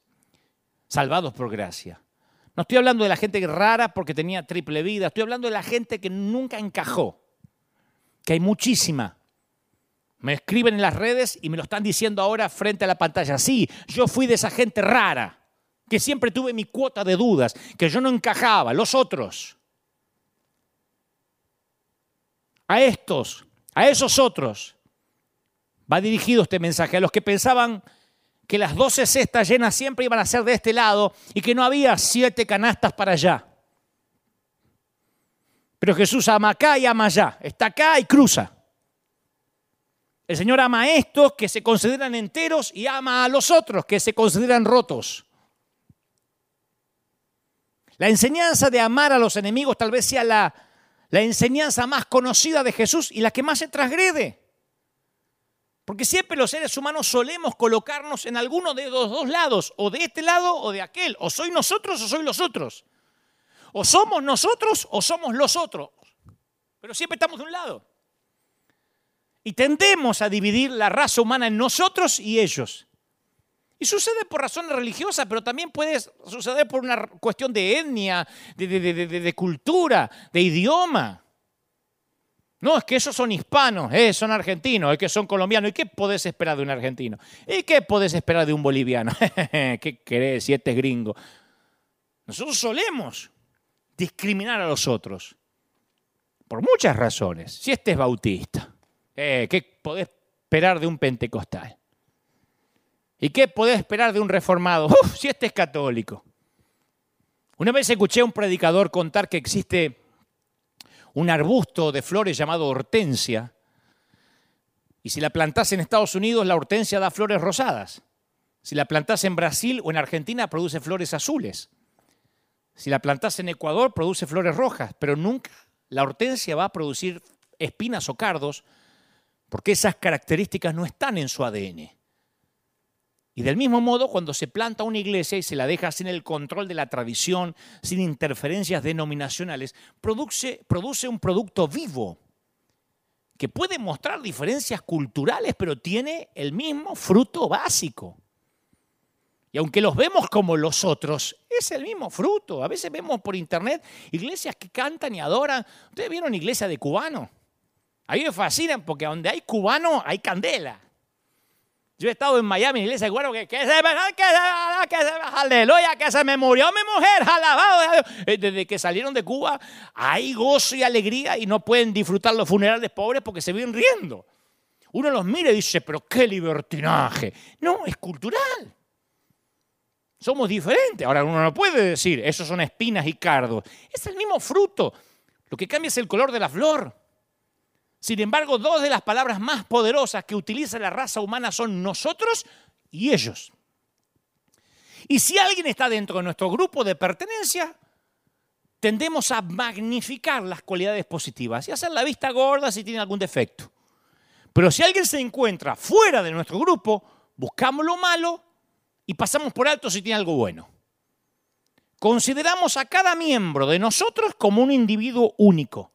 salvados por gracia. No estoy hablando de la gente rara porque tenía triple vida, estoy hablando de la gente que nunca encajó, que hay muchísima. Me escriben en las redes y me lo están diciendo ahora frente a la pantalla. Sí, yo fui de esa gente rara, que siempre tuve mi cuota de dudas, que yo no encajaba, los otros. A estos, a esos otros, va dirigido este mensaje, a los que pensaban que las doce cestas llenas siempre iban a ser de este lado y que no había siete canastas para allá. Pero Jesús ama acá y ama allá, está acá y cruza. El Señor ama a estos que se consideran enteros y ama a los otros que se consideran rotos. La enseñanza de amar a los enemigos tal vez sea la, la enseñanza más conocida de Jesús y la que más se transgrede. Porque siempre los seres humanos solemos colocarnos en alguno de los dos lados, o de este lado o de aquel. O soy nosotros o soy los otros. O somos nosotros o somos los otros. Pero siempre estamos de un lado. Y tendemos a dividir la raza humana en nosotros y ellos. Y sucede por razones religiosas, pero también puede suceder por una cuestión de etnia, de, de cultura, de idioma. No, es que esos son hispanos, eh, son argentinos, es que son colombianos. ¿Y qué podés esperar de un argentino? ¿Y qué podés esperar de un boliviano? [laughs] ¿Qué querés si este es gringo? Nosotros solemos discriminar a los otros por muchas razones. Si este es bautista, eh, ¿qué podés esperar de un pentecostal? ¿Y qué podés esperar de un reformado? [laughs] Uf, si este es católico. Una vez escuché a un predicador contar que existe un arbusto de flores llamado hortensia. Y si la plantás en Estados Unidos, la hortensia da flores rosadas. Si la plantás en Brasil o en Argentina, produce flores azules. Si la plantás en Ecuador, produce flores rojas. Pero nunca la hortensia va a producir espinas o cardos porque esas características no están en su ADN. Y del mismo modo, cuando se planta una iglesia y se la deja sin el control de la tradición, sin interferencias denominacionales, produce, produce un producto vivo que puede mostrar diferencias culturales, pero tiene el mismo fruto básico. Y aunque los vemos como los otros, es el mismo fruto. A veces vemos por internet iglesias que cantan y adoran. ¿Ustedes vieron iglesia de cubano? A mí me fascinan porque donde hay cubano hay candela. Yo he estado en Miami, iglesia de Guaro, que, que, se me, que, se, que se aleluya, que se me murió mi mujer, alabado. Eh, desde que salieron de Cuba hay gozo y alegría y no pueden disfrutar los funerales pobres porque se vienen riendo. Uno los mira y dice, pero qué libertinaje. No, es cultural. Somos diferentes. Ahora uno no puede decir, esos son espinas y cardos. Es el mismo fruto. Lo que cambia es el color de la flor. Sin embargo, dos de las palabras más poderosas que utiliza la raza humana son nosotros y ellos. Y si alguien está dentro de nuestro grupo de pertenencia, tendemos a magnificar las cualidades positivas y hacer la vista gorda si tiene algún defecto. Pero si alguien se encuentra fuera de nuestro grupo, buscamos lo malo y pasamos por alto si tiene algo bueno. Consideramos a cada miembro de nosotros como un individuo único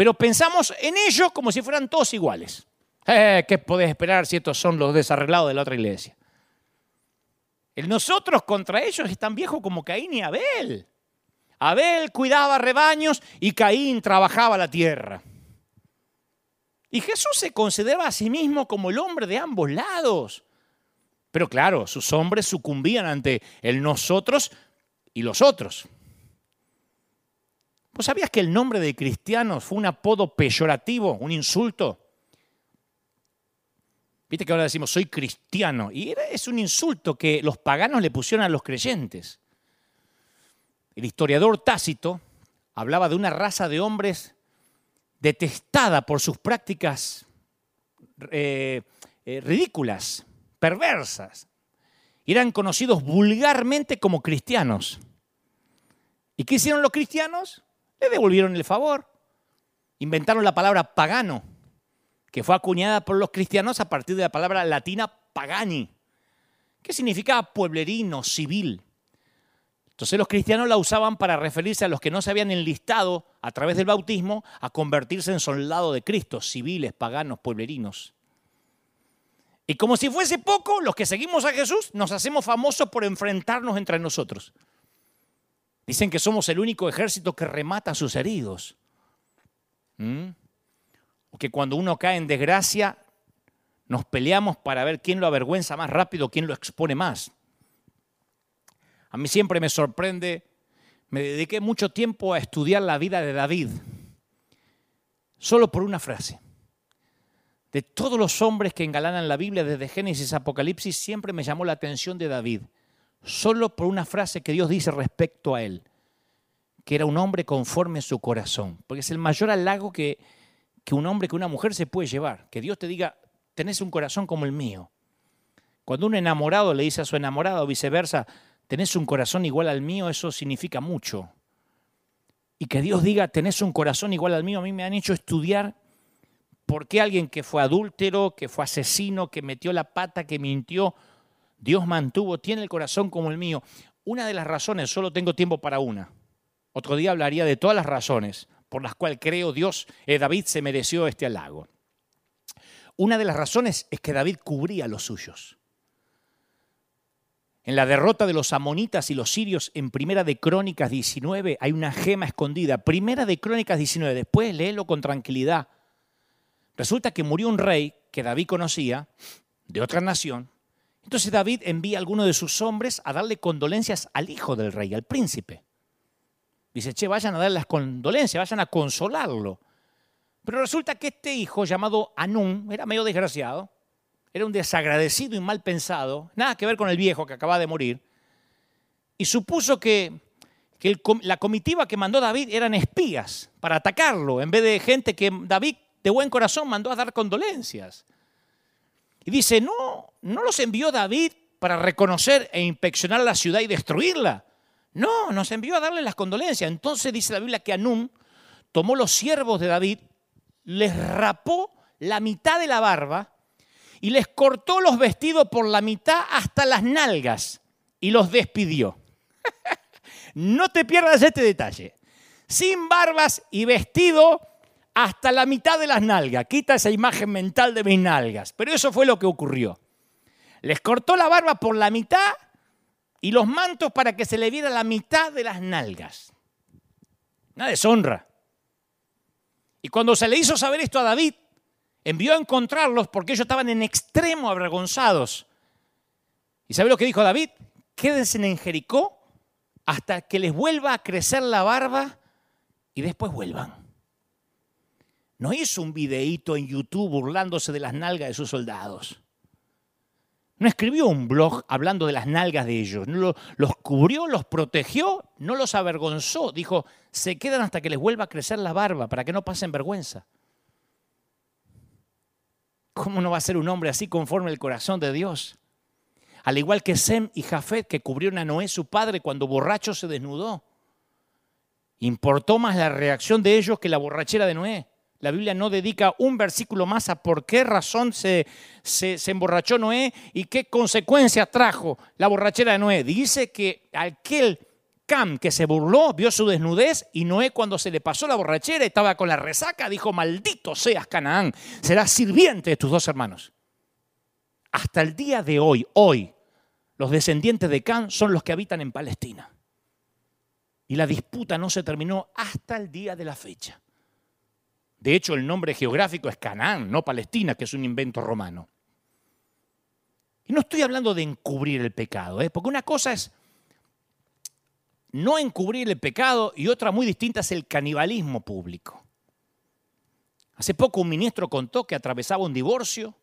pero pensamos en ellos como si fueran todos iguales. Eh, ¿Qué podés esperar si estos son los desarreglados de la otra iglesia? El nosotros contra ellos es tan viejo como Caín y Abel. Abel cuidaba rebaños y Caín trabajaba la tierra. Y Jesús se consideraba a sí mismo como el hombre de ambos lados. Pero claro, sus hombres sucumbían ante el nosotros y los otros. ¿Vos sabías que el nombre de cristianos fue un apodo peyorativo, un insulto? Viste que ahora decimos soy cristiano y es un insulto que los paganos le pusieron a los creyentes. El historiador Tácito hablaba de una raza de hombres detestada por sus prácticas eh, eh, ridículas, perversas. Eran conocidos vulgarmente como cristianos. ¿Y qué hicieron los cristianos? Le devolvieron el favor. Inventaron la palabra pagano, que fue acuñada por los cristianos a partir de la palabra latina pagani. que significaba pueblerino, civil. Entonces los cristianos la usaban para referirse a los que no se habían enlistado a través del bautismo a convertirse en soldados de Cristo, civiles, paganos, pueblerinos. Y como si fuese poco, los que seguimos a Jesús nos hacemos famosos por enfrentarnos entre nosotros. Dicen que somos el único ejército que remata a sus heridos. ¿Mm? O que cuando uno cae en desgracia, nos peleamos para ver quién lo avergüenza más rápido, quién lo expone más. A mí siempre me sorprende, me dediqué mucho tiempo a estudiar la vida de David, solo por una frase. De todos los hombres que engalanan la Biblia desde Génesis a Apocalipsis, siempre me llamó la atención de David, solo por una frase que Dios dice respecto a él, que era un hombre conforme a su corazón, porque es el mayor halago que, que un hombre, que una mujer se puede llevar, que Dios te diga, tenés un corazón como el mío. Cuando un enamorado le dice a su enamorado o viceversa, tenés un corazón igual al mío, eso significa mucho. Y que Dios diga, tenés un corazón igual al mío, a mí me han hecho estudiar por qué alguien que fue adúltero, que fue asesino, que metió la pata, que mintió, Dios mantuvo, tiene el corazón como el mío. Una de las razones, solo tengo tiempo para una. Otro día hablaría de todas las razones por las cuales creo Dios, eh, David se mereció este halago. Una de las razones es que David cubría los suyos. En la derrota de los amonitas y los sirios en Primera de Crónicas 19 hay una gema escondida. Primera de Crónicas 19, después léelo con tranquilidad. Resulta que murió un rey que David conocía, de otra nación. Entonces David envía a alguno de sus hombres a darle condolencias al hijo del rey, al príncipe. Dice, che, vayan a darle las condolencias, vayan a consolarlo. Pero resulta que este hijo llamado Anún era medio desgraciado era un desagradecido y mal pensado, nada que ver con el viejo que acaba de morir, y supuso que, la comitiva que mandó David eran espías para atacarlo, en vez de gente que David de buen corazón mandó a dar condolencias. Y dice, no, no los envió David para reconocer e inspeccionar la ciudad y destruirla. No, nos envió a darle las condolencias. Entonces dice la Biblia que Anún tomó los siervos de David, les rapó la mitad de la barba y les cortó los vestidos por la mitad hasta las nalgas y los despidió. [laughs] no te pierdas este detalle. Sin barbas y vestido hasta la mitad de las nalgas. Quita esa imagen mental de mis nalgas. Pero eso fue lo que ocurrió. Les cortó la barba por la mitad y los mantos para que se le viera la mitad de las nalgas. Una deshonra. Y cuando se le hizo saber esto a David, envió a encontrarlos porque ellos estaban en extremo avergonzados. ¿Y sabe lo que dijo David? Quédense en Jericó hasta que les vuelva a crecer la barba y después vuelvan. No hizo un videíto en YouTube burlándose de las nalgas de sus soldados. No escribió un blog hablando de las nalgas de ellos. No los cubrió, los protegió, no los avergonzó. Dijo, se quedan hasta que les vuelva a crecer la barba para que no pasen vergüenza. ¿Cómo no va a ser un hombre así conforme al corazón de Dios? Al igual que Sem y Jafet, que cubrieron a Noé, su padre, cuando borracho se desnudó. Importó más la reacción de ellos que la borrachera de Noé. La Biblia no dedica un versículo más a por qué razón se, se, emborrachó Noé y qué consecuencias trajo la borrachera de Noé. Dice que aquel Cam, que se burló, vio su desnudez y Noé cuando se le pasó la borrachera, estaba con la resaca, dijo, maldito seas Canaán, serás sirviente de tus dos hermanos. Hasta el día de hoy, hoy, los descendientes de Cam son los que habitan en Palestina. Y la disputa no se terminó hasta el día de la fecha. De hecho, el nombre geográfico es Canaán, no Palestina, que es un invento romano. Y no estoy hablando de encubrir el pecado, ¿eh? porque una cosa es no encubrir el pecado y otra muy distinta es el canibalismo público. Hace poco un ministro contó que atravesaba un divorcio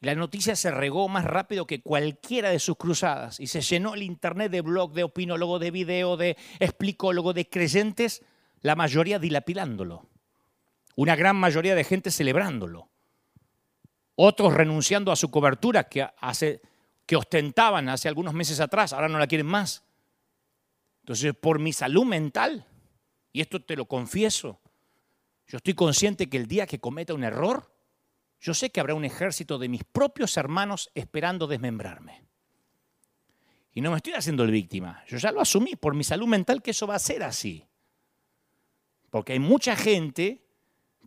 y la noticia se regó más rápido que cualquiera de sus cruzadas y se llenó el internet de blog, de opinólogo, de video, de explicólogo, de creyentes, la mayoría dilapidándolo. Una gran mayoría de gente celebrándolo. Otros renunciando a su cobertura que, hace, que ostentaban hace algunos meses atrás, ahora no la quieren más. Entonces, por mi salud mental, y esto te lo confieso, yo estoy consciente que el día que cometa un error, yo sé que habrá un ejército de mis propios hermanos esperando desmembrarme. Y no me estoy haciendo el víctima. Yo ya lo asumí por mi salud mental que eso va a ser así. Porque hay mucha gente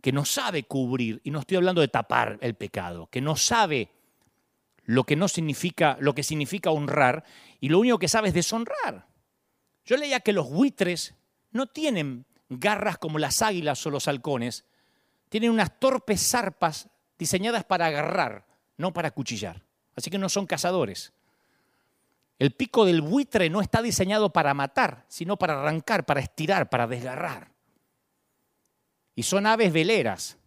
que no sabe cubrir, y no estoy hablando de tapar el pecado, que no sabe lo que no significa, lo que significa honrar, y lo único que sabe es deshonrar. Yo leía que los buitres no tienen garras como las águilas o los halcones, tienen unas torpes zarpas diseñadas para agarrar, no para cuchillar. Así que no son cazadores. El pico del buitre no está diseñado para matar, sino para arrancar, para estirar, para desgarrar. Y son aves veleras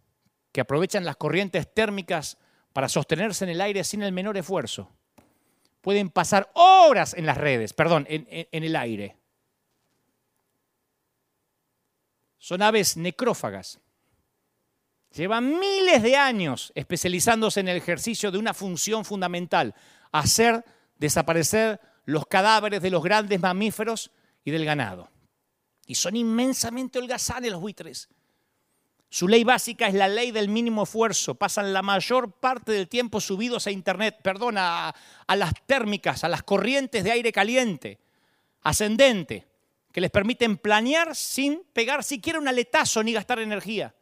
que aprovechan las corrientes térmicas para sostenerse en el aire sin el menor esfuerzo. Pueden pasar horas en las redes, perdón, en, el aire. Son aves necrófagas. Llevan miles de años especializándose en el ejercicio de una función fundamental, hacer desaparecer los cadáveres de los grandes mamíferos y del ganado. Y son inmensamente holgazanes los buitres. Su ley básica es la ley del mínimo esfuerzo. Pasan la mayor parte del tiempo subidos a Internet, perdón, a, las térmicas, a las corrientes de aire caliente, ascendente, que les permiten planear sin pegar siquiera un aletazo ni gastar energía.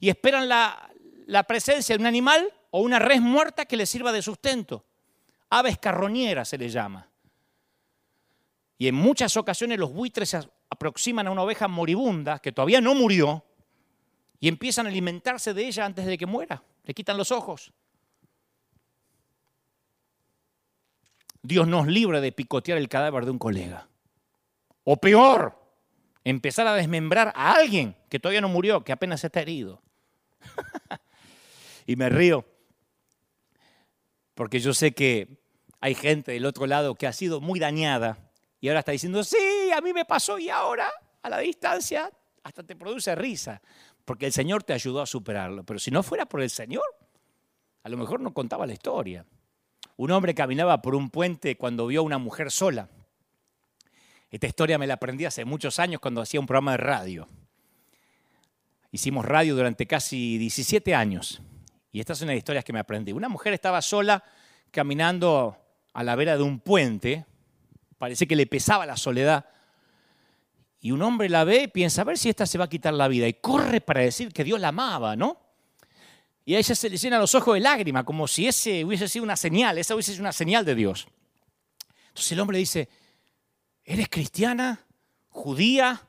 Y esperan la, la presencia de un animal o una res muerta que les sirva de sustento. Aves carroñeras se les llama. Y en muchas ocasiones los buitres se aproximan a una oveja moribunda que todavía no murió y empiezan a alimentarse de ella antes de que muera. Le quitan los ojos. Dios nos libre de picotear el cadáver de un colega. O peor, empezar a desmembrar a alguien que todavía no murió, que apenas está herido. [laughs] y me río, porque yo sé que hay gente del otro lado que ha sido muy dañada y ahora está diciendo, sí, a mí me pasó y ahora, a la distancia, hasta te produce risa porque el Señor te ayudó a superarlo. Pero si no fuera por el Señor, a lo mejor no contaba la historia. Un hombre caminaba por un puente cuando vio a una mujer sola. Esta historia me la aprendí hace muchos años cuando hacía un programa de radio. Hicimos radio durante casi 17 años. Y esta es una de las historias que me aprendí. Una mujer estaba sola caminando a la vera de un puente. Parece que le pesaba la soledad y un hombre la ve y piensa, a ver si esta se va a quitar la vida. Y corre para decir que Dios la amaba, ¿no? Y a ella se le llenan los ojos de lágrima, como si ese hubiese sido una señal, esa hubiese sido una señal de Dios. Entonces el hombre dice, ¿eres cristiana, judía,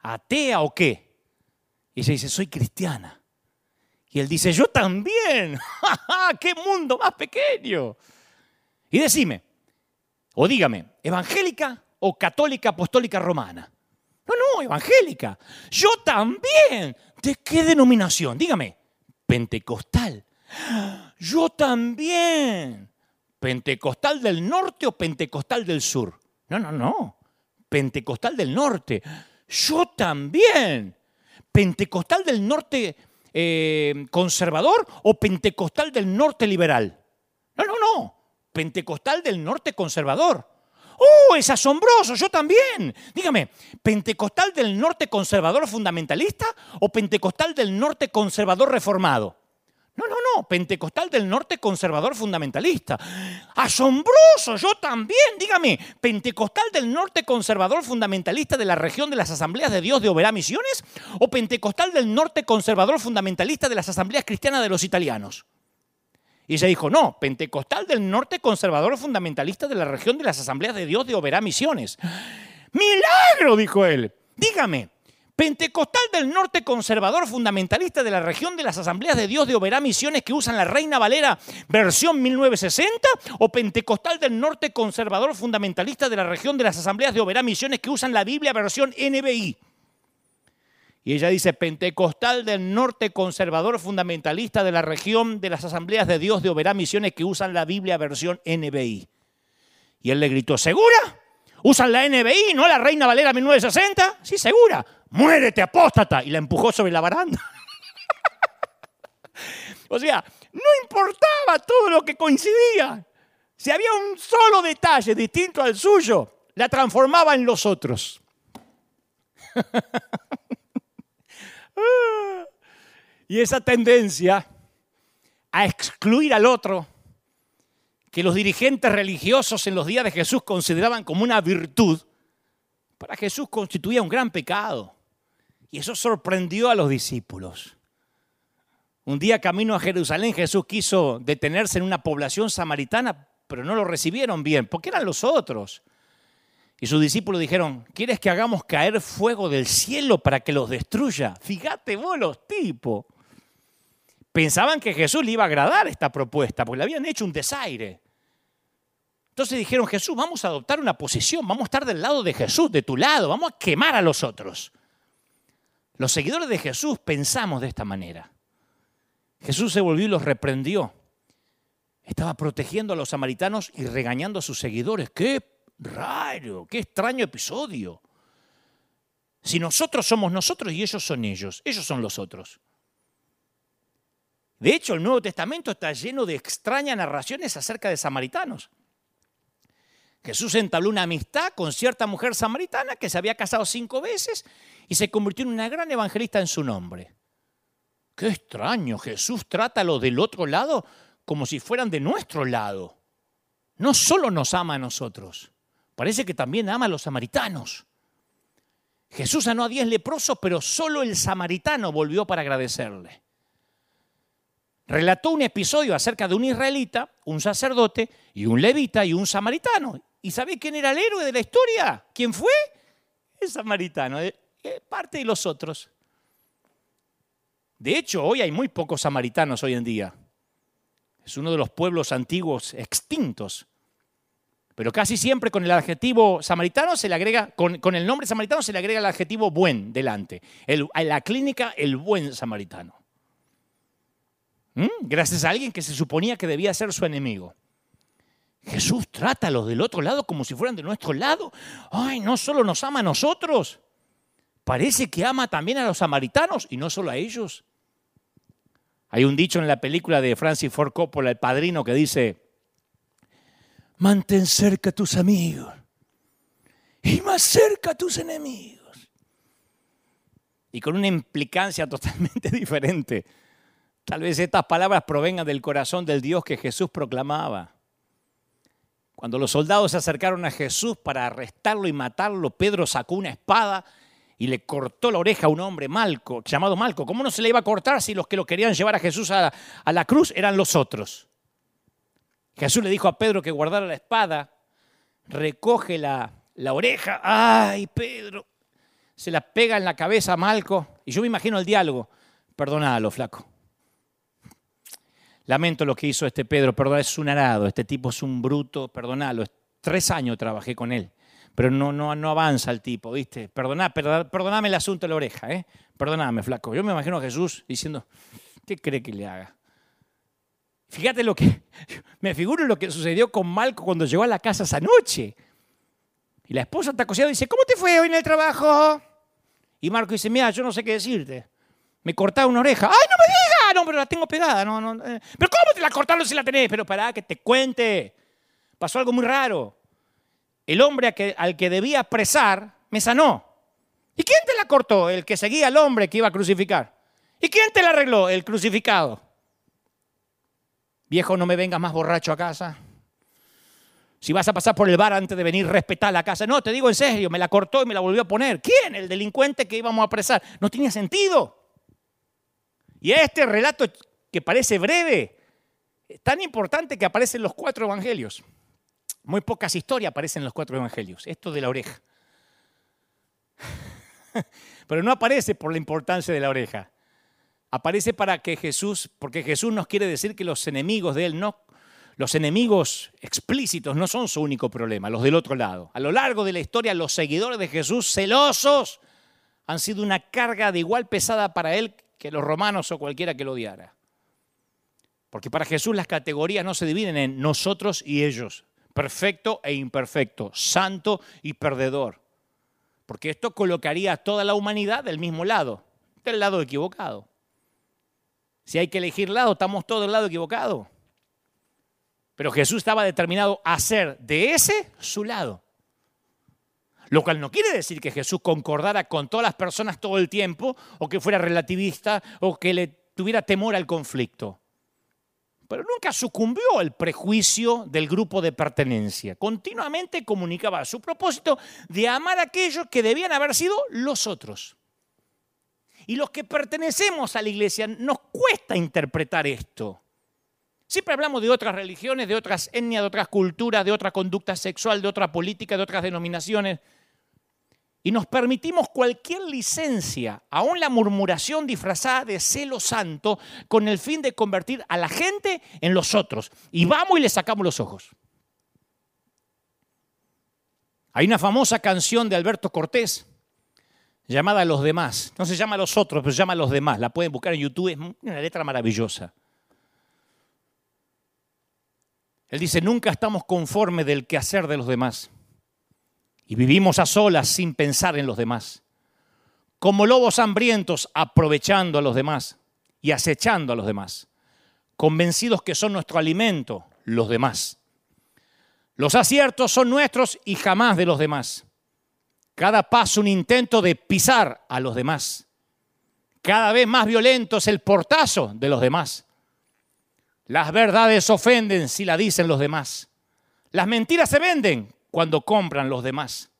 atea o qué? Y ella dice, soy cristiana. Y él dice, yo también. [laughs] ¡Qué mundo más pequeño! Y decime, o dígame, ¿evangélica o católica apostólica romana? No, no, evangélica. Yo también. ¿De qué denominación? Dígame. Pentecostal. Yo también. ¿Pentecostal del norte o pentecostal del sur? No, no, no. Pentecostal del norte. Yo también. ¿Pentecostal del norte eh, conservador o pentecostal del norte liberal? No, no, no. Pentecostal del norte conservador. ¡Oh, es asombroso! Yo también. Dígame, ¿pentecostal del norte conservador fundamentalista o pentecostal del norte conservador reformado? No, no, no, pentecostal del norte conservador fundamentalista. Asombroso, yo también, dígame, pentecostal del norte conservador fundamentalista de la región de las asambleas de Dios de Oberá Misiones o pentecostal del norte conservador fundamentalista de las asambleas cristianas de los italianos. Y ella dijo, no, pentecostal del norte conservador fundamentalista de la región de las asambleas de Dios de Oberá Misiones. Milagro, dijo él. Dígame, pentecostal del norte conservador fundamentalista de la región de las asambleas de Dios de Oberá Misiones que usan la Reina Valera versión 1960 o pentecostal del norte conservador fundamentalista de la región de las asambleas de Oberá Misiones que usan la Biblia versión NBI. Y ella dice, pentecostal del norte conservador fundamentalista de la región de las asambleas de Dios de Oberá Misiones que usan la Biblia versión NBI. Y él le gritó, ¿segura? ¿Usan la NBI, no la Reina Valera 1960? Sí, segura. Muérete, apóstata. Y la empujó sobre la baranda. [laughs] o sea, no importaba todo lo que coincidía. Si había un solo detalle distinto al suyo, la transformaba en los otros. [laughs] Y esa tendencia a excluir al otro, que los dirigentes religiosos en los días de Jesús consideraban como una virtud, para Jesús constituía un gran pecado. Y eso sorprendió a los discípulos. Un día camino a Jerusalén Jesús quiso detenerse en una población samaritana, pero no lo recibieron bien, porque eran los otros. Y sus discípulos dijeron, ¿quieres que hagamos caer fuego del cielo para que los destruya? Fíjate vos los tipos. Pensaban que Jesús le iba a agradar esta propuesta, porque le habían hecho un desaire. Entonces dijeron, Jesús, vamos a adoptar una posición, vamos a estar del lado de Jesús, de tu lado, vamos a quemar a los otros. Los seguidores de Jesús pensamos de esta manera. Jesús se volvió y los reprendió. Estaba protegiendo a los samaritanos y regañando a sus seguidores. ¡Qué raro! ¡Qué extraño episodio! Si nosotros somos nosotros y ellos son ellos, ellos son los otros. De hecho, el Nuevo Testamento está lleno de extrañas narraciones acerca de samaritanos. Jesús entabló una amistad con cierta mujer samaritana que se había casado cinco veces y se convirtió en una gran evangelista en su nombre. Qué extraño, Jesús trata a los del otro lado como si fueran de nuestro lado. No solo nos ama a nosotros, parece que también ama a los samaritanos. Jesús sanó a diez leprosos, pero solo el samaritano volvió para agradecerle relató un episodio acerca de un israelita, un sacerdote y un levita y un samaritano. ¿Y sabe quién era el héroe de la historia? ¿Quién fue? El samaritano, eh, eh, parte de los otros. De hecho, hoy hay muy pocos samaritanos hoy en día. Es uno de los pueblos antiguos extintos. Pero casi siempre con el adjetivo samaritano se le agrega, con, el nombre samaritano se le agrega el adjetivo buen delante. en la clínica, el buen samaritano. ¿Mm? Gracias a alguien que se suponía que debía ser su enemigo. Jesús trata a los del otro lado como si fueran de nuestro lado. Ay, no solo nos ama a nosotros, parece que ama también a los samaritanos y no solo a ellos. Hay un dicho en la película de Francis Ford Coppola, El Padrino, que dice, mantén cerca a tus amigos y más cerca a tus enemigos. Y con una implicancia totalmente [laughs] diferente. Tal vez estas palabras provengan del corazón del Dios que Jesús proclamaba. Cuando los soldados se acercaron a Jesús para arrestarlo y matarlo, Pedro sacó una espada y le cortó la oreja a un hombre Malco, llamado Malco. ¿Cómo no se le iba a cortar si los que lo querían llevar a Jesús a, a la cruz eran los otros? Jesús le dijo a Pedro que guardara la espada, recoge la, oreja, ¡ay, Pedro! Se la pega en la cabeza a Malco, y yo me imagino el diálogo, perdónalo, flaco. Lamento lo que hizo este Pedro, perdón, es un arado, este tipo es un bruto, perdonalo. Tres años trabajé con él, pero no, no, no avanza el tipo, ¿viste? Perdoná, perdoname el asunto de la oreja, ¿eh? Perdoname, flaco. Yo me imagino a Jesús diciendo, ¿qué cree que le haga? Fíjate lo que, [laughs] me figuro lo que sucedió con Malco cuando llegó a la casa esa noche. Y la esposa está cosiendo y dice, ¿cómo te fue hoy en el trabajo? Y Marco dice, mira, yo no sé qué decirte. Me cortaba una oreja. ¡Ay, no me digas! No, pero la tengo pegada. No, no, eh. ¿Pero cómo te la cortaron si la tenés? Pero para que te cuente. Pasó algo muy raro. El hombre al que debía apresar me sanó. ¿Y quién te la cortó? El que seguía al hombre que iba a crucificar. ¿Y quién te la arregló? El crucificado. Viejo, no me vengas más borracho a casa. Si vas a pasar por el bar antes de venir, respetar la casa. No, te digo en serio, me la cortó y me la volvió a poner. ¿Quién? El delincuente que íbamos a apresar. No tenía sentido. Y este relato que parece breve, es tan importante que aparece en los cuatro evangelios. Muy pocas historias aparecen en los cuatro evangelios. Esto de la oreja. [laughs] Pero no aparece por la importancia de la oreja. Aparece para que Jesús, porque Jesús nos quiere decir que los enemigos de Él no, los enemigos explícitos no son su único problema, los del otro lado. A lo largo de la historia, los seguidores de Jesús, celosos, han sido una carga de igual pesada para Él que los romanos o cualquiera que lo odiara. Porque para Jesús las categorías no se dividen en nosotros y ellos, perfecto e imperfecto, santo y perdedor. Porque esto colocaría a toda la humanidad del mismo lado, del lado equivocado. Si hay que elegir lado, estamos todos del lado equivocado. Pero Jesús estaba determinado a ser de ese su lado. Lo cual no quiere decir que Jesús concordara con todas las personas todo el tiempo o que fuera relativista o que le tuviera temor al conflicto. pero nunca sucumbió al prejuicio del grupo de pertenencia. Continuamente comunicaba su propósito de amar a aquellos que debían haber sido los otros. Y los que pertenecemos a la iglesia nos cuesta interpretar esto. Siempre hablamos de otras religiones, de otras etnias, de otras culturas, de otra conducta sexual, de otra política, de otras denominaciones. Y nos permitimos cualquier licencia, aún la murmuración disfrazada de celo santo, con el fin de convertir a la gente en los otros. Y vamos y le sacamos los ojos. Hay una famosa canción de Alberto Cortés llamada Los demás. No se llama Los otros, pero se llama Los demás. La pueden buscar en YouTube, es una letra maravillosa. Él dice, nunca estamos conformes del quehacer de los demás. Y vivimos a solas sin pensar en los demás. Como lobos hambrientos aprovechando a los demás y acechando a los demás. Convencidos que son nuestro alimento los demás. Los aciertos son nuestros y jamás de los demás. Cada paso un intento de pisar a los demás. Cada vez más violento es el portazo de los demás. Las verdades ofenden si la dicen los demás. Las mentiras se venden cuando compran los demás.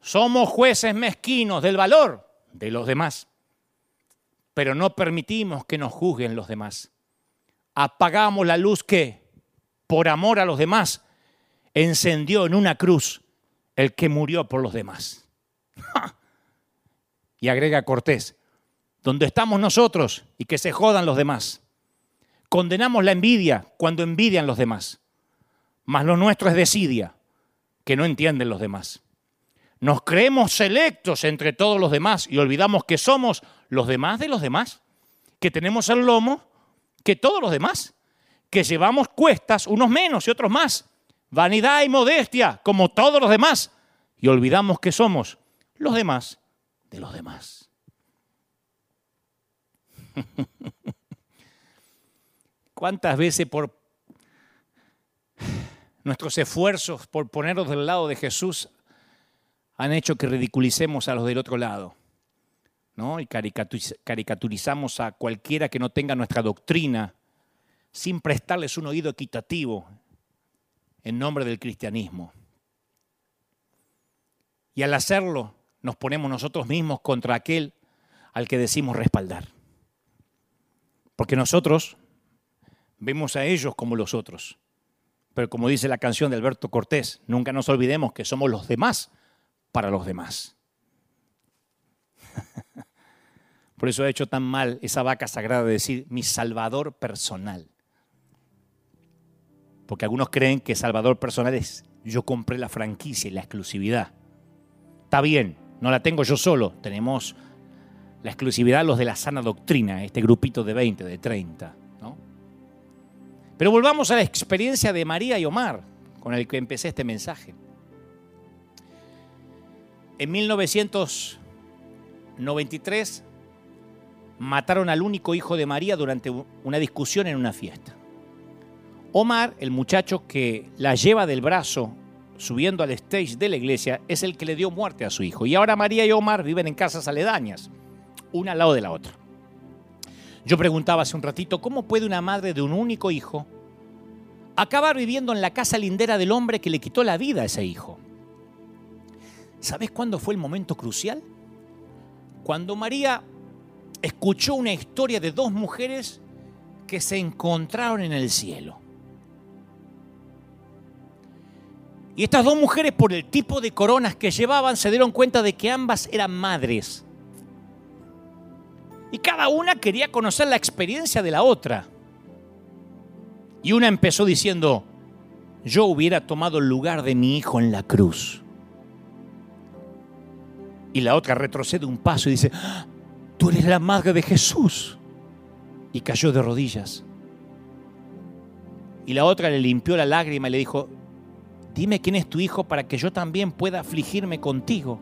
Somos jueces mezquinos del valor de los demás, pero no permitimos que nos juzguen los demás. Apagamos la luz que, por amor a los demás, encendió en una cruz el que murió por los demás. y agrega Cortés, donde estamos nosotros y que se jodan los demás. Condenamos la envidia cuando envidian los demás, mas lo nuestro es desidia, que no entienden los demás. Nos creemos selectos entre todos los demás y olvidamos que somos los demás de los demás, que tenemos el lomo que todos los demás, que llevamos cuestas unos menos y otros más, vanidad y modestia como todos los demás, y olvidamos que somos los demás de los demás. [laughs] ¿Cuántas veces por nuestros esfuerzos por ponernos del lado de Jesús han hecho que ridiculicemos a los del otro lado? ¿no? Y caricaturizamos a cualquiera que no tenga nuestra doctrina sin prestarles un oído equitativo en nombre del cristianismo. Y al hacerlo, nos ponemos nosotros mismos contra aquel al que decimos respaldar. Porque nosotros vemos a ellos como los otros. Pero como dice la canción de Alberto Cortés, nunca nos olvidemos que somos los demás para los demás. [laughs] Por eso he hecho tan mal esa vaca sagrada de decir mi salvador personal. Porque algunos creen que salvador personal es yo compré la franquicia y la exclusividad. Está bien, no la tengo yo solo, tenemos la exclusividad los de la sana doctrina, este grupito de 20, de 30. Pero volvamos a la experiencia de María y Omar, con el que empecé este mensaje. En 1993 mataron al único hijo de María durante una discusión en una fiesta. Omar, el muchacho que la lleva del brazo subiendo al stage de la iglesia, es el que le dio muerte a su hijo. Y ahora María y Omar viven en casas aledañas, una al lado de la otra. Yo preguntaba hace un ratito, ¿cómo puede una madre de un único hijo acabar viviendo en la casa lindera del hombre que le quitó la vida a ese hijo? ¿Sabes cuándo fue el momento crucial? Cuando María escuchó una historia de dos mujeres que se encontraron en el cielo. Y estas dos mujeres, por el tipo de coronas que llevaban, se dieron cuenta de que ambas eran madres. Y cada una quería conocer la experiencia de la otra. Y una empezó diciendo, yo hubiera tomado el lugar de mi hijo en la cruz. Y la otra retrocede un paso y dice, ah, tú eres la madre de Jesús. Y cayó de rodillas. Y la otra le limpió la lágrima y le dijo, dime quién es tu hijo para que yo también pueda afligirme contigo.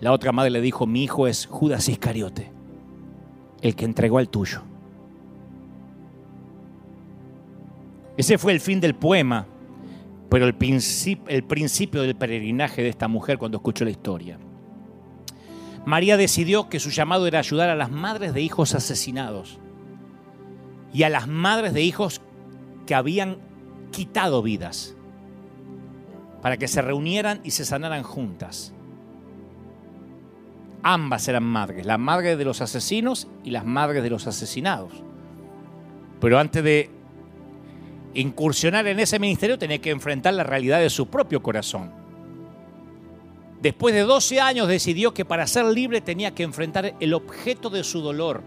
La otra madre le dijo, mi hijo es Judas Iscariote, el que entregó al tuyo. Ese fue el fin del poema, pero el, el principio del peregrinaje de esta mujer cuando escuchó la historia. María decidió que su llamado era ayudar a las madres de hijos asesinados. y a las madres de hijos que habían quitado vidas para que se reunieran y se sanaran juntas. Ambas eran madres, la madre de los asesinos y las madres de los asesinados. Pero antes de incursionar en ese ministerio tenía que enfrentar la realidad de su propio corazón. Después de 12 años decidió que para ser libre tenía que enfrentar el objeto de su dolor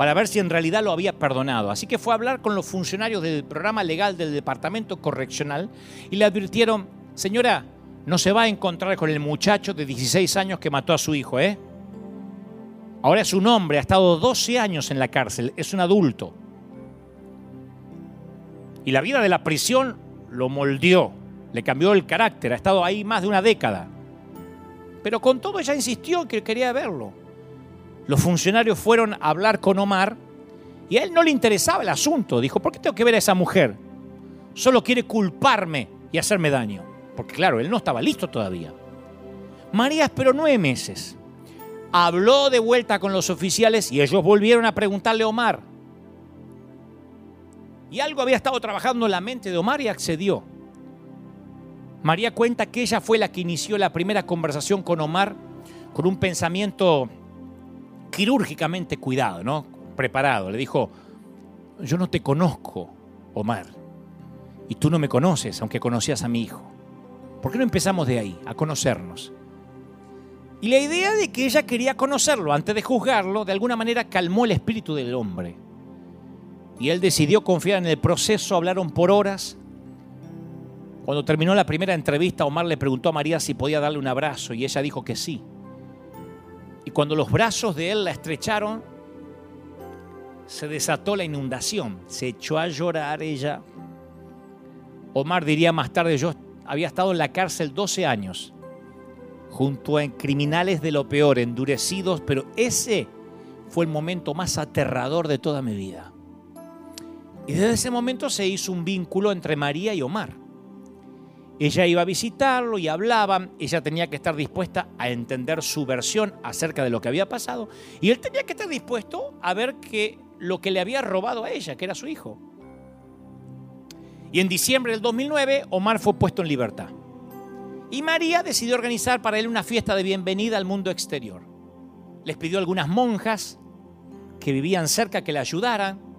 para ver si en realidad lo había perdonado. Así que fue a hablar con los funcionarios del programa legal del Departamento Correccional y le advirtieron, señora, no se va a encontrar con el muchacho de 16 años que mató a su hijo, ¿eh? Ahora es un hombre, ha estado 12 años en la cárcel, es un adulto. Y la vida de la prisión lo moldeó, le cambió el carácter, ha estado ahí más de una década. Pero con todo ella insistió que quería verlo. Los funcionarios fueron a hablar con Omar y a él no le interesaba el asunto. Dijo, ¿por qué tengo que ver a esa mujer? Solo quiere culparme y hacerme daño. Porque claro, él no estaba listo todavía. María esperó nueve meses. Habló de vuelta con los oficiales y ellos volvieron a preguntarle a Omar. Y algo había estado trabajando en la mente de Omar y accedió. María cuenta que ella fue la que inició la primera conversación con Omar con un pensamiento quirúrgicamente cuidado, ¿no? Preparado. Le dijo, yo no te conozco, Omar, y tú no me conoces, aunque conocías a mi hijo. ¿Por qué no empezamos de ahí, a conocernos? Y la idea de que ella quería conocerlo antes de juzgarlo, de alguna manera calmó el espíritu del hombre. Y él decidió confiar en el proceso, hablaron por horas. Cuando terminó la primera entrevista, Omar le preguntó a María si podía darle un abrazo y ella dijo que sí. Y cuando los brazos de él la estrecharon, se desató la inundación. Se echó a llorar ella. Omar diría más tarde, yo había estado en la cárcel 12 años, junto a criminales de lo peor, endurecidos, pero ese fue el momento más aterrador de toda mi vida. Y desde ese momento se hizo un vínculo entre María y Omar. Ella iba a visitarlo y hablaban, ella tenía que estar dispuesta a entender su versión acerca de lo que había pasado y él tenía que estar dispuesto a ver que lo que le había robado a ella, que era su hijo. Y en diciembre del 2009 Omar fue puesto en libertad. Y María decidió organizar para él una fiesta de bienvenida al mundo exterior. Les pidió a algunas monjas que vivían cerca que le ayudaran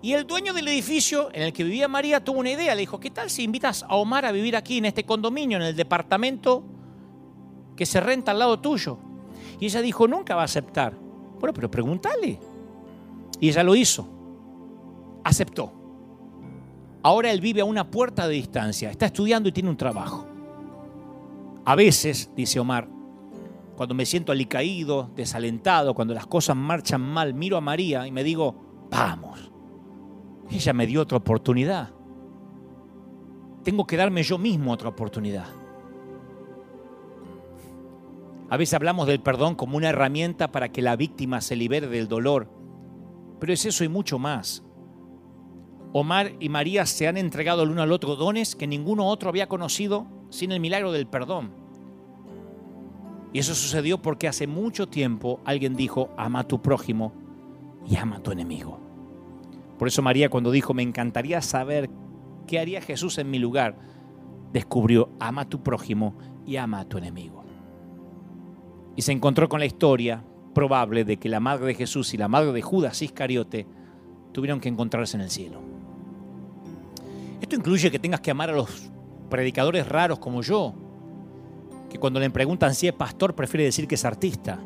y el dueño del edificio en el que vivía María tuvo una idea. Le dijo, ¿qué tal si invitas a Omar a vivir aquí en este condominio, en el departamento que se renta al lado tuyo? Y ella dijo, nunca va a aceptar. Bueno, pero pregúntale. Y ella lo hizo. Aceptó. Ahora él vive a una puerta de distancia. Está estudiando y tiene un trabajo. A veces, dice Omar, cuando me siento alicaído, desalentado, cuando las cosas marchan mal, miro a María y me digo, vamos ella me dio otra oportunidad. Tengo que darme yo mismo otra oportunidad. A veces hablamos del perdón como una herramienta para que la víctima se libere del dolor, pero es eso y mucho más. Omar y María se han entregado el uno al otro dones que ninguno otro había conocido sin el milagro del perdón. Y eso sucedió porque hace mucho tiempo alguien dijo, ama a tu prójimo y ama a tu enemigo. Por eso María cuando dijo, me encantaría saber qué haría Jesús en mi lugar, descubrió, ama a tu prójimo y ama a tu enemigo. Y se encontró con la historia probable de que la madre de Jesús y la madre de Judas Iscariote tuvieron que encontrarse en el cielo. Esto incluye que tengas que amar a los predicadores raros como yo, que cuando le preguntan si es pastor prefiere decir que es artista.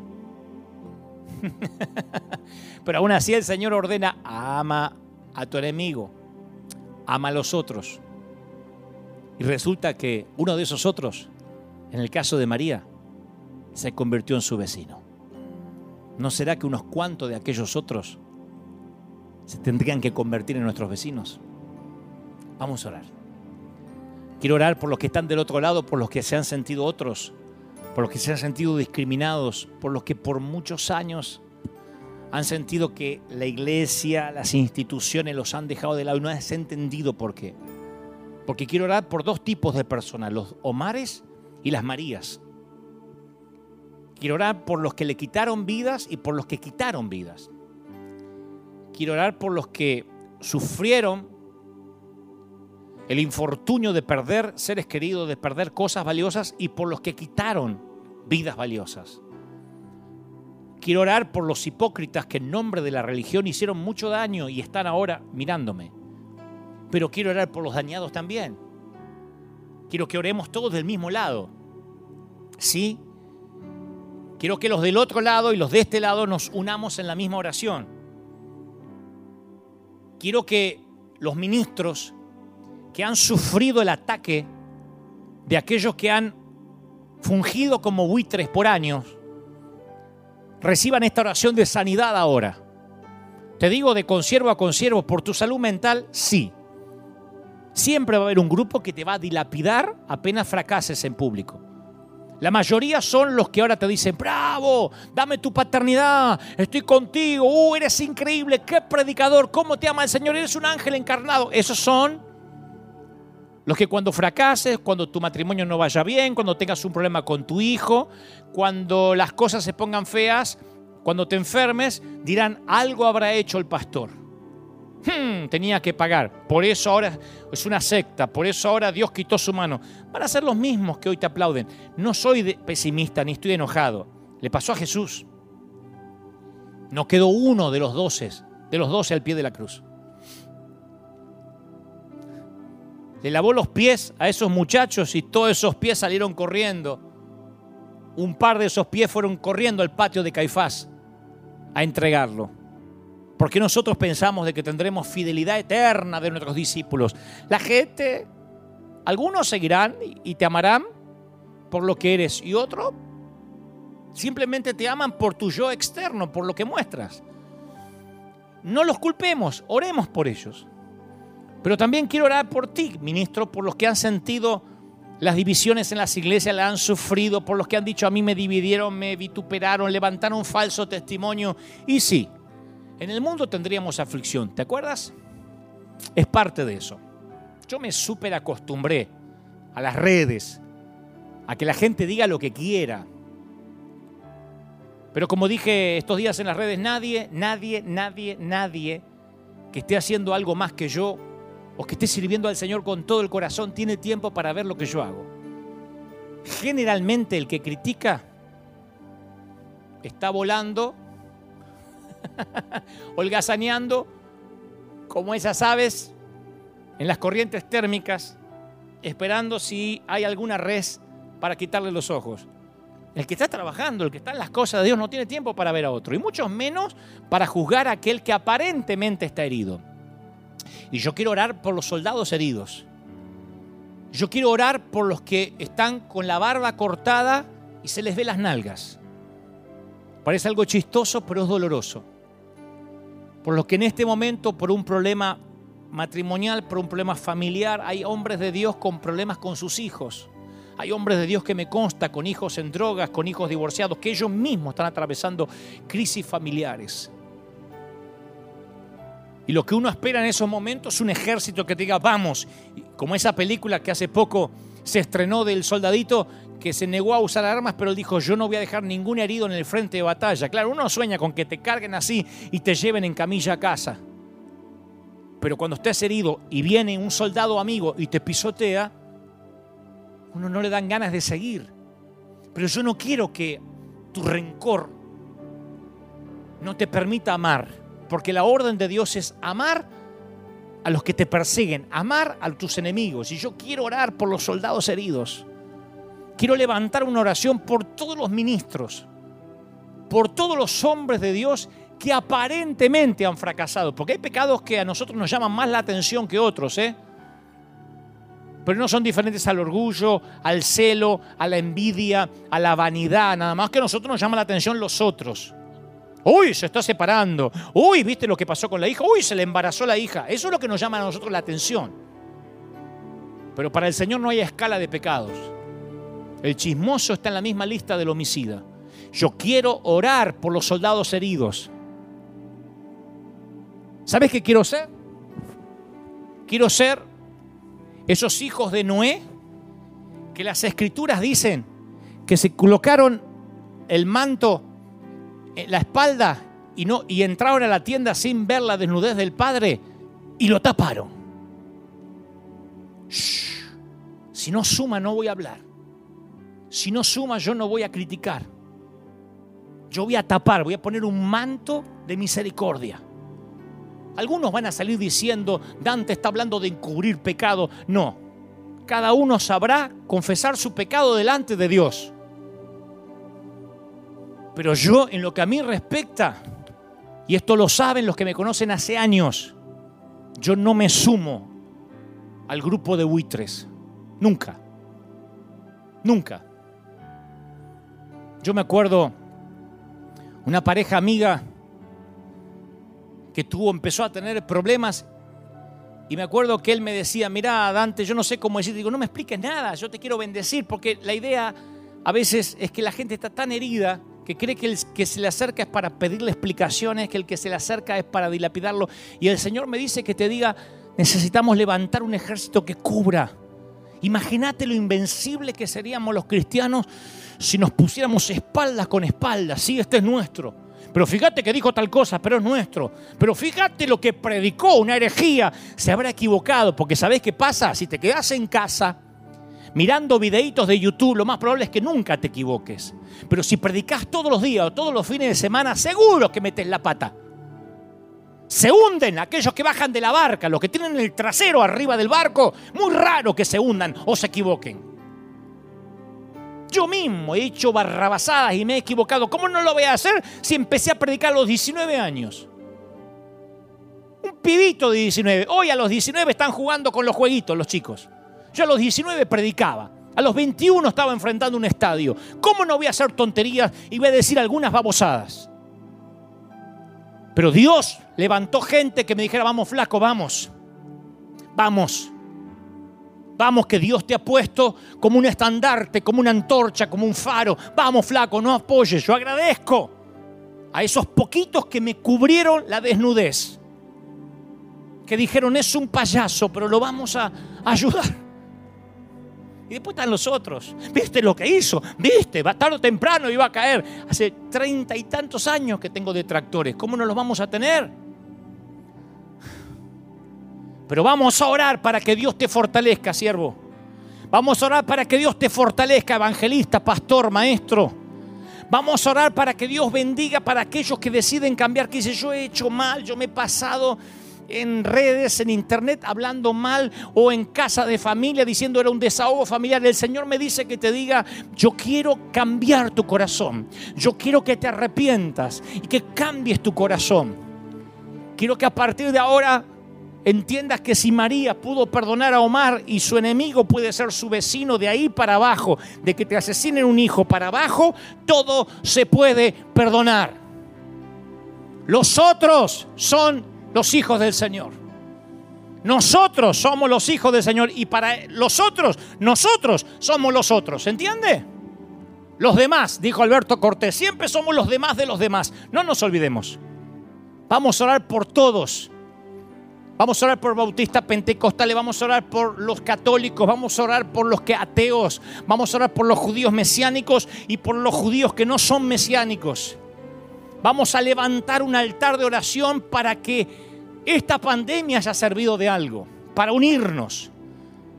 [laughs] Pero aún así el Señor ordena, ama a tu enemigo, ama a los otros. Y resulta que uno de esos otros, en el caso de María, se convirtió en su vecino. ¿No será que unos cuantos de aquellos otros se tendrían que convertir en nuestros vecinos? Vamos a orar. Quiero orar por los que están del otro lado, por los que se han sentido otros, por los que se han sentido discriminados, por los que por muchos años han sentido que la iglesia, las instituciones los han dejado de lado y no has entendido por qué. Porque quiero orar por dos tipos de personas, los Omares y las Marías. Quiero orar por los que le quitaron vidas y por los que quitaron vidas. quiero orar por los que sufrieron el infortunio de perder seres queridos, de perder cosas valiosas y por los que quitaron vidas valiosas. Quiero orar por los hipócritas que en nombre de la religión hicieron mucho daño y están ahora mirándome. Pero quiero orar por los dañados también. Quiero que oremos todos del mismo lado. ¿Sí? Quiero que los del otro lado y los de este lado nos unamos en la misma oración. Quiero que los ministros que han sufrido el ataque de aquellos que han fungido como buitres por años, reciban esta oración de sanidad ahora. Te digo de conciervo a conciervo, por tu salud mental, sí. Siempre va a haber un grupo que te va a dilapidar apenas fracases en público. La mayoría son los que ahora te dicen, bravo, dame tu paternidad, estoy contigo, uh, eres increíble, qué predicador, cómo te ama el Señor, eres un ángel encarnado. Esos son los que cuando fracases, cuando tu matrimonio no vaya bien, cuando tengas un problema con tu hijo, cuando las cosas se pongan feas, cuando te enfermes, dirán, algo habrá hecho el pastor. Hmm, tenía que pagar. Por eso ahora es una secta, por eso ahora Dios quitó su mano. Van a ser los mismos que hoy te aplauden. No soy pesimista ni estoy enojado. Le pasó a Jesús. No quedó uno de los doce, de los doce al pie de la cruz. Le lavó los pies a esos muchachos y todos esos pies salieron corriendo. Un par de esos pies fueron corriendo al patio de Caifás a entregarlo. Porque nosotros pensamos de que tendremos fidelidad eterna de nuestros discípulos. La gente, algunos seguirán y te amarán por lo que eres y otros simplemente te aman por tu yo externo, por lo que muestras. No los culpemos, oremos por ellos. Pero también quiero orar por ti, ministro, por los que han sentido las divisiones en las iglesias, la han sufrido, por los que han dicho a mí me dividieron, me vituperaron, levantaron un falso testimonio. Y sí, en el mundo tendríamos aflicción, ¿te acuerdas? Es parte de eso. Yo me súper acostumbré a las redes, a que la gente diga lo que quiera. Pero como dije estos días en las redes, nadie, nadie, nadie, nadie que esté haciendo algo más que yo o que esté sirviendo al Señor con todo el corazón tiene tiempo para ver lo que yo hago. Generalmente el que critica está volando, [laughs] holgazaneando, como esas aves en las corrientes térmicas, esperando si hay alguna res para quitarle los ojos. El que está trabajando, el que está en las cosas de Dios, no tiene tiempo para ver a otro, y mucho menos para juzgar a aquel que aparentemente está herido. Y yo quiero orar por los soldados heridos. Yo quiero orar por los que están con la barba cortada y se les ve las nalgas. Parece algo chistoso, pero es doloroso. Por los que en este momento, por un problema matrimonial, por un problema familiar, hay hombres de Dios con problemas con sus hijos. Hay hombres de Dios que me consta con hijos en drogas, con hijos divorciados, que ellos mismos están atravesando crisis familiares. Y lo que uno espera en esos momentos es un ejército que te diga, vamos, como esa película que hace poco se estrenó del soldadito que se negó a usar armas, pero dijo, yo no voy a dejar ningún herido en el frente de batalla. Claro, uno sueña con que te carguen así y te lleven en camilla a casa. Pero cuando estés herido y viene un soldado amigo y te pisotea, uno no le dan ganas de seguir. Pero yo no quiero que tu rencor no te permita amar porque la orden de Dios es amar a los que te persiguen, amar a tus enemigos. Y yo quiero orar por los soldados heridos. Quiero levantar una oración por todos los ministros, por todos los hombres de Dios que aparentemente han fracasado. Porque hay pecados que a nosotros nos llaman más la atención que otros, ¿eh? Pero no son diferentes al orgullo, al celo, a la envidia, a la vanidad. Nada más que a nosotros nos llama la atención los otros. Uy, se está separando. Uy, ¿viste lo que pasó con la hija? Uy, se le embarazó la hija. Eso es lo que nos llama a nosotros la atención. Pero para el Señor no hay escala de pecados. El chismoso está en la misma lista del homicida. Yo quiero orar por los soldados heridos. ¿Sabes qué quiero ser? Quiero ser esos hijos de Noé que las escrituras dicen que se colocaron el manto la espalda y, no, y entraron a la tienda sin ver la desnudez del padre y lo taparon. Si no suma, no voy a hablar. Si no suma, yo no voy a criticar. Yo voy a tapar, voy a poner un manto de misericordia. Algunos van a salir diciendo, Dante está hablando de encubrir pecado. No, cada uno sabrá confesar su pecado delante de Dios. Pero yo, en lo que a mí respecta, y esto lo saben los que me conocen hace años, yo no me sumo al grupo de buitres. Nunca. Nunca. Yo me acuerdo una pareja amiga que tuvo, empezó a tener problemas y me acuerdo que él me decía, mira Dante, yo no sé cómo decir, digo, no me expliques nada, yo te quiero bendecir, porque la idea a veces es que la gente está tan herida que cree que el que se le acerca es para pedirle explicaciones, que el que se le acerca es para dilapidarlo. Y el Señor me dice que te diga, necesitamos levantar un ejército que cubra. Imagínate lo invencible que seríamos los cristianos si nos pusiéramos espaldas con espaldas. Sí, este es nuestro. Pero fíjate que dijo tal cosa, pero es nuestro. Pero fíjate lo que predicó, una herejía. Se habrá equivocado, porque ¿sabés qué pasa? Si te quedas en casa mirando videitos de YouTube, lo más probable es que nunca te equivoques. Pero si predicas todos los días o todos los fines de semana, seguro que metes la pata. Se hunden aquellos que bajan de la barca, los que tienen el trasero arriba del barco. Muy raro que se hundan o se equivoquen. Yo mismo he hecho barrabasadas y me he equivocado. ¿Cómo no lo voy a hacer si empecé a predicar a los 19 años? Un pibito de 19. Hoy a los 19 están jugando con los jueguitos los chicos. Yo a los 19 predicaba. A los 21 estaba enfrentando un estadio. ¿Cómo no voy a hacer tonterías y voy a decir algunas babosadas? Pero Dios levantó gente que me dijera, vamos flaco, vamos. Vamos. Vamos que Dios te ha puesto como un estandarte, como una antorcha, como un faro. Vamos flaco, no apoyes. Yo agradezco a esos poquitos que me cubrieron la desnudez. Que dijeron, es un payaso, pero lo vamos a ayudar. Y después están los otros. ¿Viste lo que hizo? ¿Viste? Tarde o temprano iba a caer. Hace treinta y tantos años que tengo detractores. ¿Cómo no los vamos a tener? Pero vamos a orar para que Dios te fortalezca, siervo. Vamos a orar para que Dios te fortalezca, evangelista, pastor, maestro. Vamos a orar para que Dios bendiga para aquellos que deciden cambiar, que dice, yo he hecho mal, yo me he pasado en redes, en internet, hablando mal o en casa de familia diciendo era un desahogo familiar. El Señor me dice que te diga, yo quiero cambiar tu corazón. Yo quiero que te arrepientas y que cambies tu corazón. Quiero que a partir de ahora entiendas que si María pudo perdonar a Omar y su enemigo puede ser su vecino de ahí para abajo, de que te asesinen un hijo para abajo, todo se puede perdonar. Los otros son los hijos del Señor. Nosotros somos los hijos del Señor y para los otros, nosotros somos los otros. ¿Se entiende? Los demás, dijo Alberto Cortés, siempre somos los demás de los demás. No nos olvidemos. Vamos a orar por todos. Vamos a orar por bautistas pentecostales, vamos a orar por los católicos, vamos a orar por los que ateos, vamos a orar por los judíos mesiánicos y por los judíos que no son mesiánicos. Vamos a levantar un altar de oración para que esta pandemia haya servido de algo, para unirnos,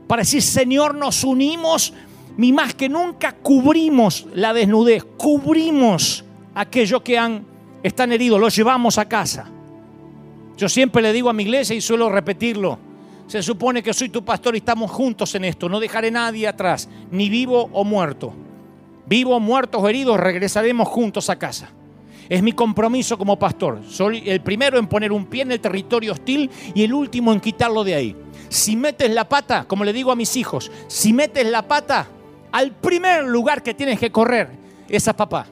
para decir, Señor, nos unimos y más que nunca cubrimos la desnudez, cubrimos aquello que han, están heridos, los llevamos a casa. Yo siempre le digo a mi iglesia y suelo repetirlo, se supone que soy tu pastor y estamos juntos en esto, no dejaré nadie atrás, ni vivo o muerto. Vivo, muertos o heridos, regresaremos juntos a casa. Es mi compromiso como pastor. Soy el primero en poner un pie en el territorio hostil y el último en quitarlo de ahí. Si metes la pata, como le digo a mis hijos, si metes la pata, al primer lugar que tienes que correr es a papá.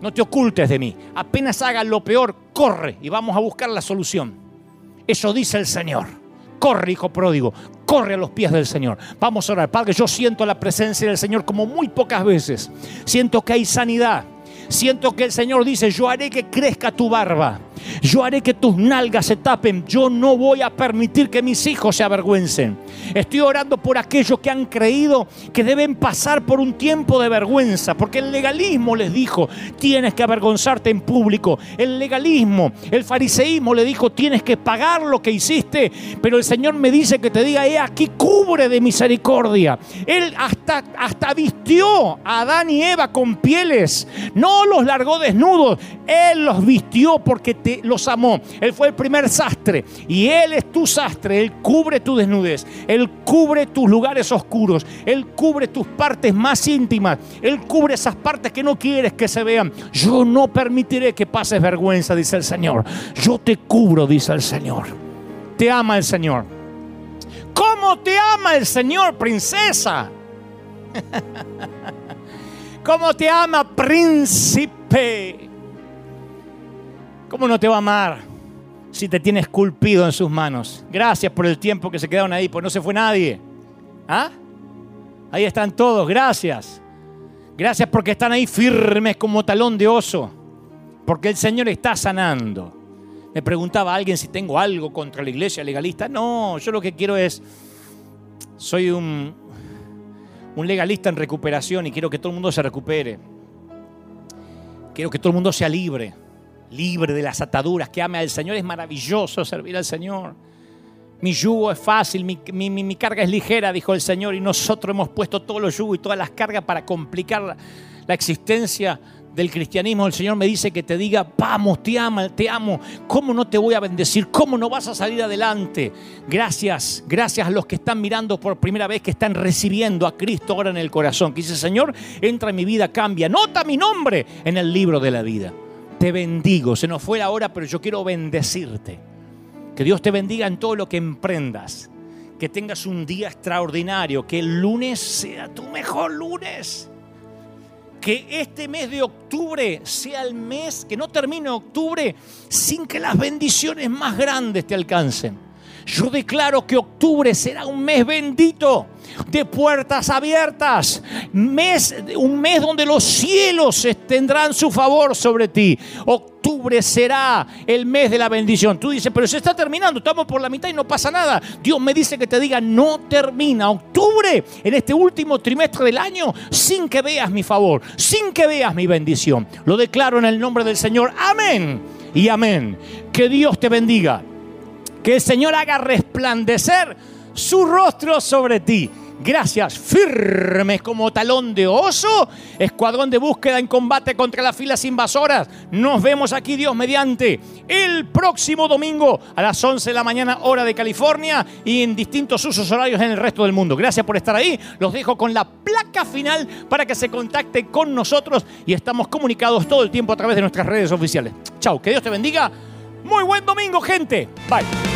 No te ocultes de mí. Apenas hagas lo peor, corre y vamos a buscar la solución. Eso dice el Señor. Corre, hijo pródigo, corre a los pies del Señor. Vamos a orar. Padre, yo siento la presencia del Señor como muy pocas veces. Siento que hay sanidad Siento que el Señor dice, yo haré que crezca tu barba. Yo haré que tus nalgas se tapen. Yo no voy a permitir que mis hijos se avergüencen. Estoy orando por aquellos que han creído que deben pasar por un tiempo de vergüenza, porque el legalismo les dijo, tienes que avergonzarte en público. El legalismo, el fariseísmo le dijo, tienes que pagar lo que hiciste, pero el Señor me dice que te diga, he aquí, cubre de misericordia. Él hasta, hasta vistió a Adán y Eva con pieles, no los largó desnudos, Él los vistió porque te, los amó. Él fue el primer sastre y Él es tu sastre, Él cubre tu desnudez, Él cubre tus lugares oscuros, Él cubre tus partes más íntimas, Él cubre esas partes que no quieres que se vean. Yo no permitiré que pases vergüenza, dice el Señor. Yo te cubro, dice el Señor. Te ama el Señor. ¿Cómo te ama el Señor, princesa? [laughs] ¿Cómo te ama, príncipe? ¿Cómo no te va a amar si te tiene esculpido en sus manos? Gracias por el tiempo que se quedaron ahí, pues no se fue nadie. ¿Ah? Ahí están todos, gracias. Gracias porque están ahí firmes como talón de oso. Porque el Señor está sanando. Me preguntaba alguien si tengo algo contra la iglesia legalista. No, yo lo que quiero es, soy un, un legalista en recuperación y quiero que todo el mundo se recupere. Quiero que todo el mundo sea libre, libre de las ataduras, que ame al Señor. Es maravilloso servir al Señor. Mi yugo es fácil, mi, mi, carga es ligera, dijo el Señor, y nosotros hemos puesto todos los yugos y todas las cargas para complicar la, la existencia del cristianismo, el Señor me dice que te diga, vamos, te amo, te amo, ¿cómo no te voy a bendecir? ¿Cómo no vas a salir adelante? Gracias, gracias a los que están mirando por primera vez, que están recibiendo a Cristo ahora en el corazón, que dice, Señor, entra en mi vida, cambia, nota mi nombre en el libro de la vida. Te bendigo, se nos fue la hora, pero yo quiero bendecirte. Que Dios te bendiga en todo lo que emprendas. Que tengas un día extraordinario, que el lunes sea tu mejor lunes que este mes de octubre sea el mes, que no termine octubre sin que las bendiciones más grandes te alcancen. Yo declaro que octubre será un mes bendito de puertas abiertas. Mes, un mes donde los cielos tendrán su favor sobre ti. Octubre será el mes de la bendición. Tú dices, pero se está terminando, estamos por la mitad y no pasa nada. Dios me dice que te diga, no termina octubre en este último trimestre del año sin que veas mi favor, sin que veas mi bendición. Lo declaro en el nombre del Señor. Amén y amén. Que Dios te bendiga. Que el Señor haga resplandecer su rostro sobre ti. Gracias, firmes como talón de oso. Escuadrón de búsqueda en combate contra las filas invasoras. Nos vemos aquí, Dios mediante, el próximo domingo a las 11 de la mañana, hora de California, y en distintos usos horarios en el resto del mundo. Gracias por estar ahí. Los dejo con la placa final para que se contacte con nosotros y estamos comunicados todo el tiempo a través de nuestras redes oficiales. Chao, que Dios te bendiga. Muy buen domingo, gente. Bye.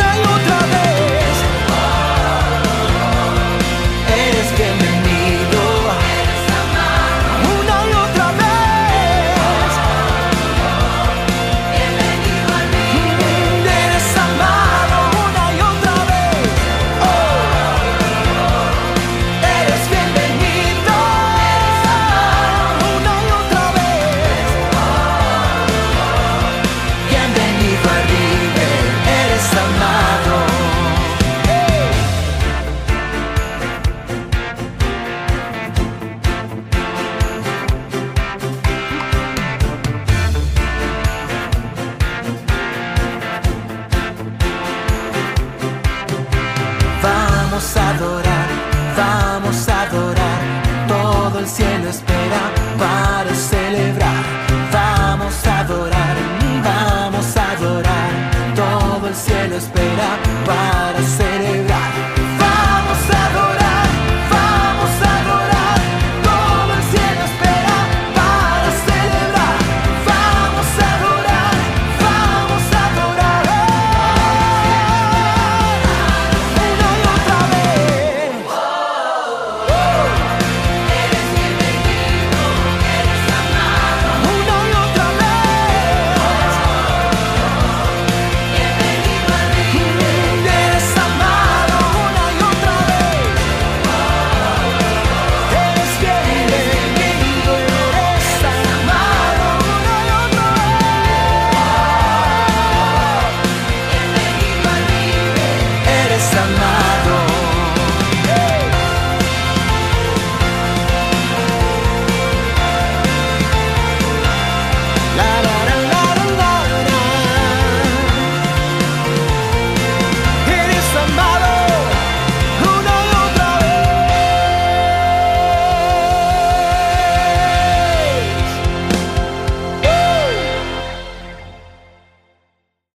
cielo espera para celebrar.